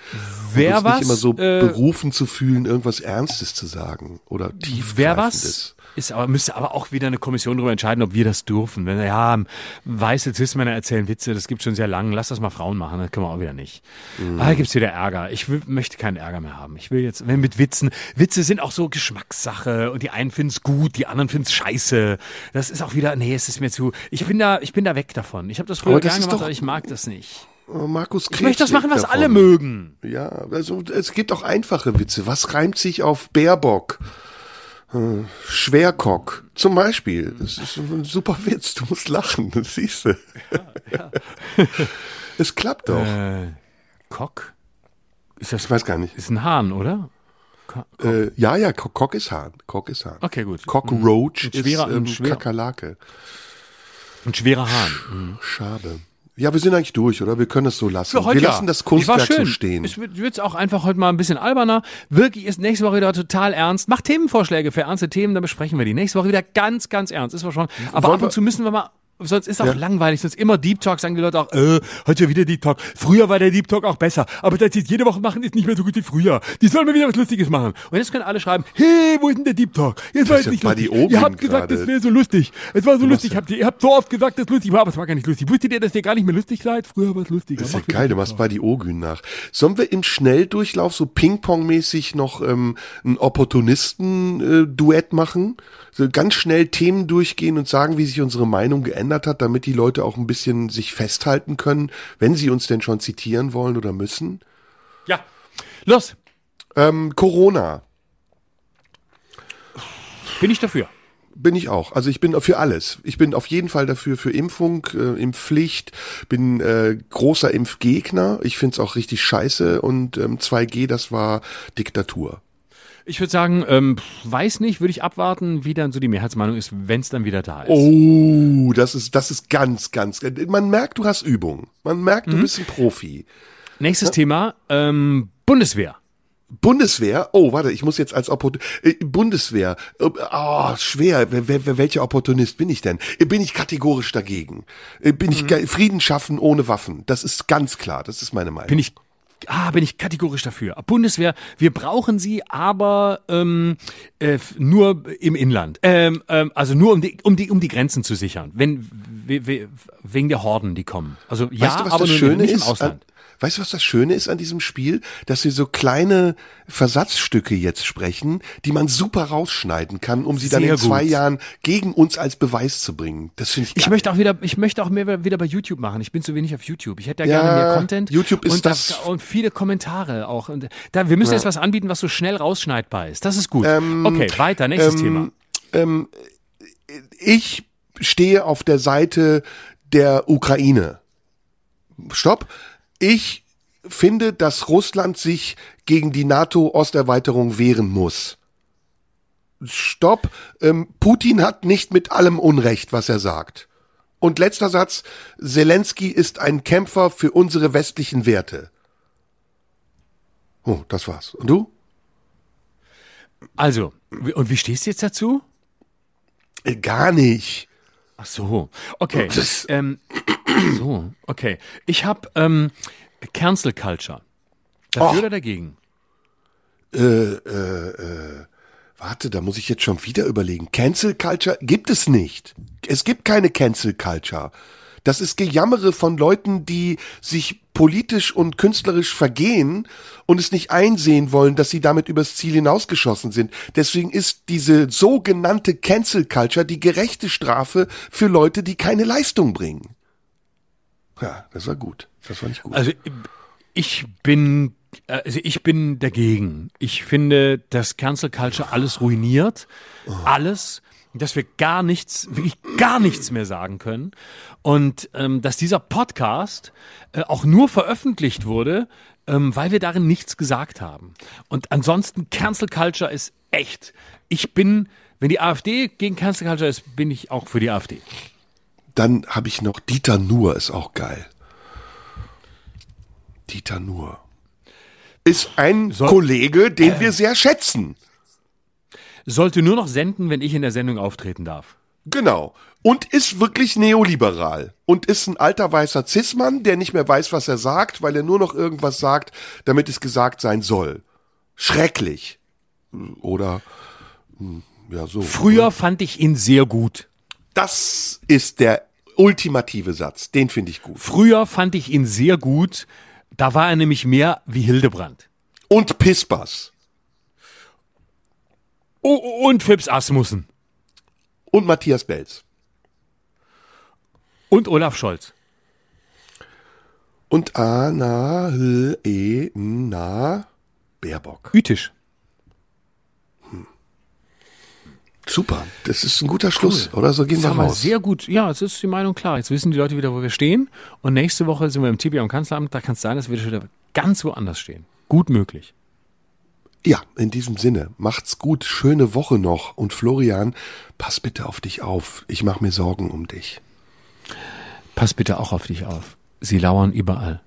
Wer was? Nicht immer so äh, berufen zu fühlen, irgendwas Ernstes zu sagen oder tiefgreifendes. Wer was? Ist aber, müsste aber auch wieder eine Kommission darüber entscheiden, ob wir das dürfen. Wenn, ja, weiße Cis-Männer erzählen Witze, das gibt schon sehr lange, lass das mal Frauen machen, das können wir auch wieder nicht. Mhm. Ah, da gibt's wieder Ärger. Ich will, möchte keinen Ärger mehr haben. Ich will jetzt, wenn mit Witzen, Witze sind auch so Geschmackssache und die einen finden's gut, die anderen finden's scheiße. Das ist auch wieder, nee, es ist mir zu, ich bin da, ich bin da weg davon. Ich habe das früher gerne gemacht, aber ich mag das nicht. Markus Krebs Ich möchte das machen, was davon. alle mögen. Ja, also es gibt auch einfache Witze. Was reimt sich auf Baerbock? Äh, Schwerkock zum Beispiel. Das ist ein super Witz. Du musst lachen. Das siehst du. Ja, ja. [laughs] es klappt doch. Äh, Kock? Ist das, ich weiß gar nicht. Ist ein Hahn, oder? Äh, ja, ja, Kock ist Hahn. Kock ist Hahn. Okay, gut. Cockroach ein schwerer, ist ähm, ein Kakerlake. Ein schwerer Hahn. Mhm. Schade. Ja, wir sind eigentlich durch, oder? Wir können es so lassen. Für heute wir lassen das Kunstwerk so stehen. Es wird jetzt auch einfach heute mal ein bisschen alberner. Wirklich ist nächste Woche wieder total ernst. Macht Themenvorschläge für ernste Themen, dann besprechen wir die. Nächste Woche wieder ganz, ganz ernst. Ist schon. Aber Wollen ab und zu müssen wir mal sonst ist auch ja. langweilig, sonst immer Deep Talk, sagen die Leute auch, äh, heute wieder Deep Talk. Früher war der Deep Talk auch besser, aber das jetzt jede Woche machen ist nicht mehr so gut wie früher. Die sollen mir wieder was Lustiges machen. Und jetzt können alle schreiben, hey, wo ist denn der Deep Talk? Jetzt war jetzt nicht lustig. Ihr habt gesagt, das wäre so lustig. Es war so du lustig. Habt ihr, ihr habt so oft gesagt, das ist lustig war, aber es war gar nicht lustig. Wusstet ihr, dass ihr gar nicht mehr lustig seid? Früher war es lustig. Das ist ja geil, du machst bei die Ogün nach. Sollen wir im Schnelldurchlauf so Ping-Pong-mäßig noch ähm, ein Opportunisten-Duett äh, machen? So ganz schnell Themen durchgehen und sagen, wie sich unsere Meinung geändert hat, damit die Leute auch ein bisschen sich festhalten können, wenn sie uns denn schon zitieren wollen oder müssen? Ja, los. Ähm, Corona. Bin ich dafür. Bin ich auch. Also ich bin für alles. Ich bin auf jeden Fall dafür für Impfung, äh, Impfpflicht, bin äh, großer Impfgegner. Ich find's auch richtig scheiße und ähm, 2G, das war Diktatur. Ich würde sagen, ähm, weiß nicht, würde ich abwarten, wie dann so die Mehrheitsmeinung ist, wenn es dann wieder da ist. Oh, das ist, das ist ganz, ganz. Man merkt, du hast Übung. Man merkt, du mhm. bist ein Profi. Nächstes ja? Thema, ähm, Bundeswehr. Bundeswehr, oh, warte, ich muss jetzt als Oppor äh, Bundeswehr, oh, schwer, wer, wer, welcher Opportunist bin ich denn? Bin ich kategorisch dagegen? Äh, bin mhm. ich Frieden schaffen ohne Waffen? Das ist ganz klar, das ist meine Meinung. Bin ich ah, bin ich kategorisch dafür. Bundeswehr, wir brauchen sie, aber ähm, äh, nur im Inland. Ähm, ähm, also nur um die, um die, um die Grenzen zu sichern. Wenn we, we, wegen der Horden, die kommen. Also ja, weißt du, aber nur Schöne nicht ist? im Ausland. Weißt du, was das Schöne ist an diesem Spiel? Dass wir so kleine Versatzstücke jetzt sprechen, die man super rausschneiden kann, um sie Sehr dann in zwei gut. Jahren gegen uns als Beweis zu bringen. Das finde ich geil. Ich möchte auch wieder, ich möchte auch mehr wieder bei YouTube machen. Ich bin zu wenig auf YouTube. Ich hätte ja, ja gerne mehr Content. YouTube ist und das. und viele Kommentare auch. Und da, wir müssen ja. jetzt was anbieten, was so schnell rausschneidbar ist. Das ist gut. Ähm, okay, weiter, nächstes ähm, Thema. Ähm, ich stehe auf der Seite der Ukraine. Stopp ich finde, dass Russland sich gegen die NATO-Osterweiterung wehren muss. stopp. Ähm, Putin hat nicht mit allem Unrecht, was er sagt. Und letzter Satz. Zelensky ist ein Kämpfer für unsere westlichen Werte. Oh, das war's. Und du? Also, und wie stehst du jetzt dazu? Äh, gar nicht. Ach so, okay. [laughs] Ähm, so, okay. Ich habe ähm, Cancel Culture. Dafür oh. oder dagegen? Äh, äh, äh, warte, da muss ich jetzt schon wieder überlegen. Cancel Culture gibt es nicht. Es gibt keine Cancel Culture. Das ist Gejammere von Leuten, die sich politisch und künstlerisch vergehen und es nicht einsehen wollen, dass sie damit übers Ziel hinausgeschossen sind. Deswegen ist diese sogenannte Cancel Culture die gerechte Strafe für Leute, die keine Leistung bringen. Ja, das war gut. Das war nicht gut. Also ich bin also ich bin dagegen. Ich finde, dass Cancel Culture alles ruiniert. Alles dass wir gar nichts, wirklich gar nichts mehr sagen können. Und ähm, dass dieser Podcast äh, auch nur veröffentlicht wurde, ähm, weil wir darin nichts gesagt haben. Und ansonsten, Cancel Culture ist echt. Ich bin, wenn die AfD gegen Cancel Culture ist, bin ich auch für die AfD. Dann habe ich noch Dieter Nuhr, ist auch geil. Dieter Nuhr. Ist ein so, Kollege, den äh, wir sehr schätzen sollte nur noch senden, wenn ich in der Sendung auftreten darf. Genau. Und ist wirklich neoliberal. Und ist ein alter weißer Zismann, der nicht mehr weiß, was er sagt, weil er nur noch irgendwas sagt, damit es gesagt sein soll. Schrecklich. Oder, hm, ja, so. Früher fand ich ihn sehr gut. Das ist der ultimative Satz. Den finde ich gut. Früher fand ich ihn sehr gut. Da war er nämlich mehr wie Hildebrand. Und Pispers. Oh, und Phipps Asmussen. Und Matthias Belz. Und Olaf Scholz. Und Anna E Na Baerbock. Ütisch. Hm. Super, das ist ein guter Schluss, cool. oder? So gehen wir raus. Sehr gut, ja, es ist die Meinung klar. Jetzt wissen die Leute wieder, wo wir stehen. Und nächste Woche sind wir im Tibi am Kanzleramt. Da kann es sein, dass wir wieder ganz woanders stehen. Gut möglich. Ja, in diesem Sinne, macht's gut, schöne Woche noch und Florian, pass bitte auf dich auf. Ich mache mir Sorgen um dich. Pass bitte auch auf dich auf. Sie lauern überall.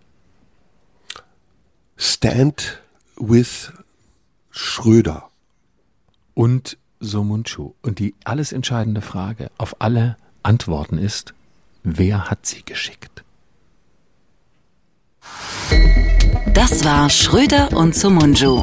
Stand with Schröder. Und Somunchu. Und die alles entscheidende Frage auf alle Antworten ist, wer hat sie geschickt? Das war Schröder und Somunju.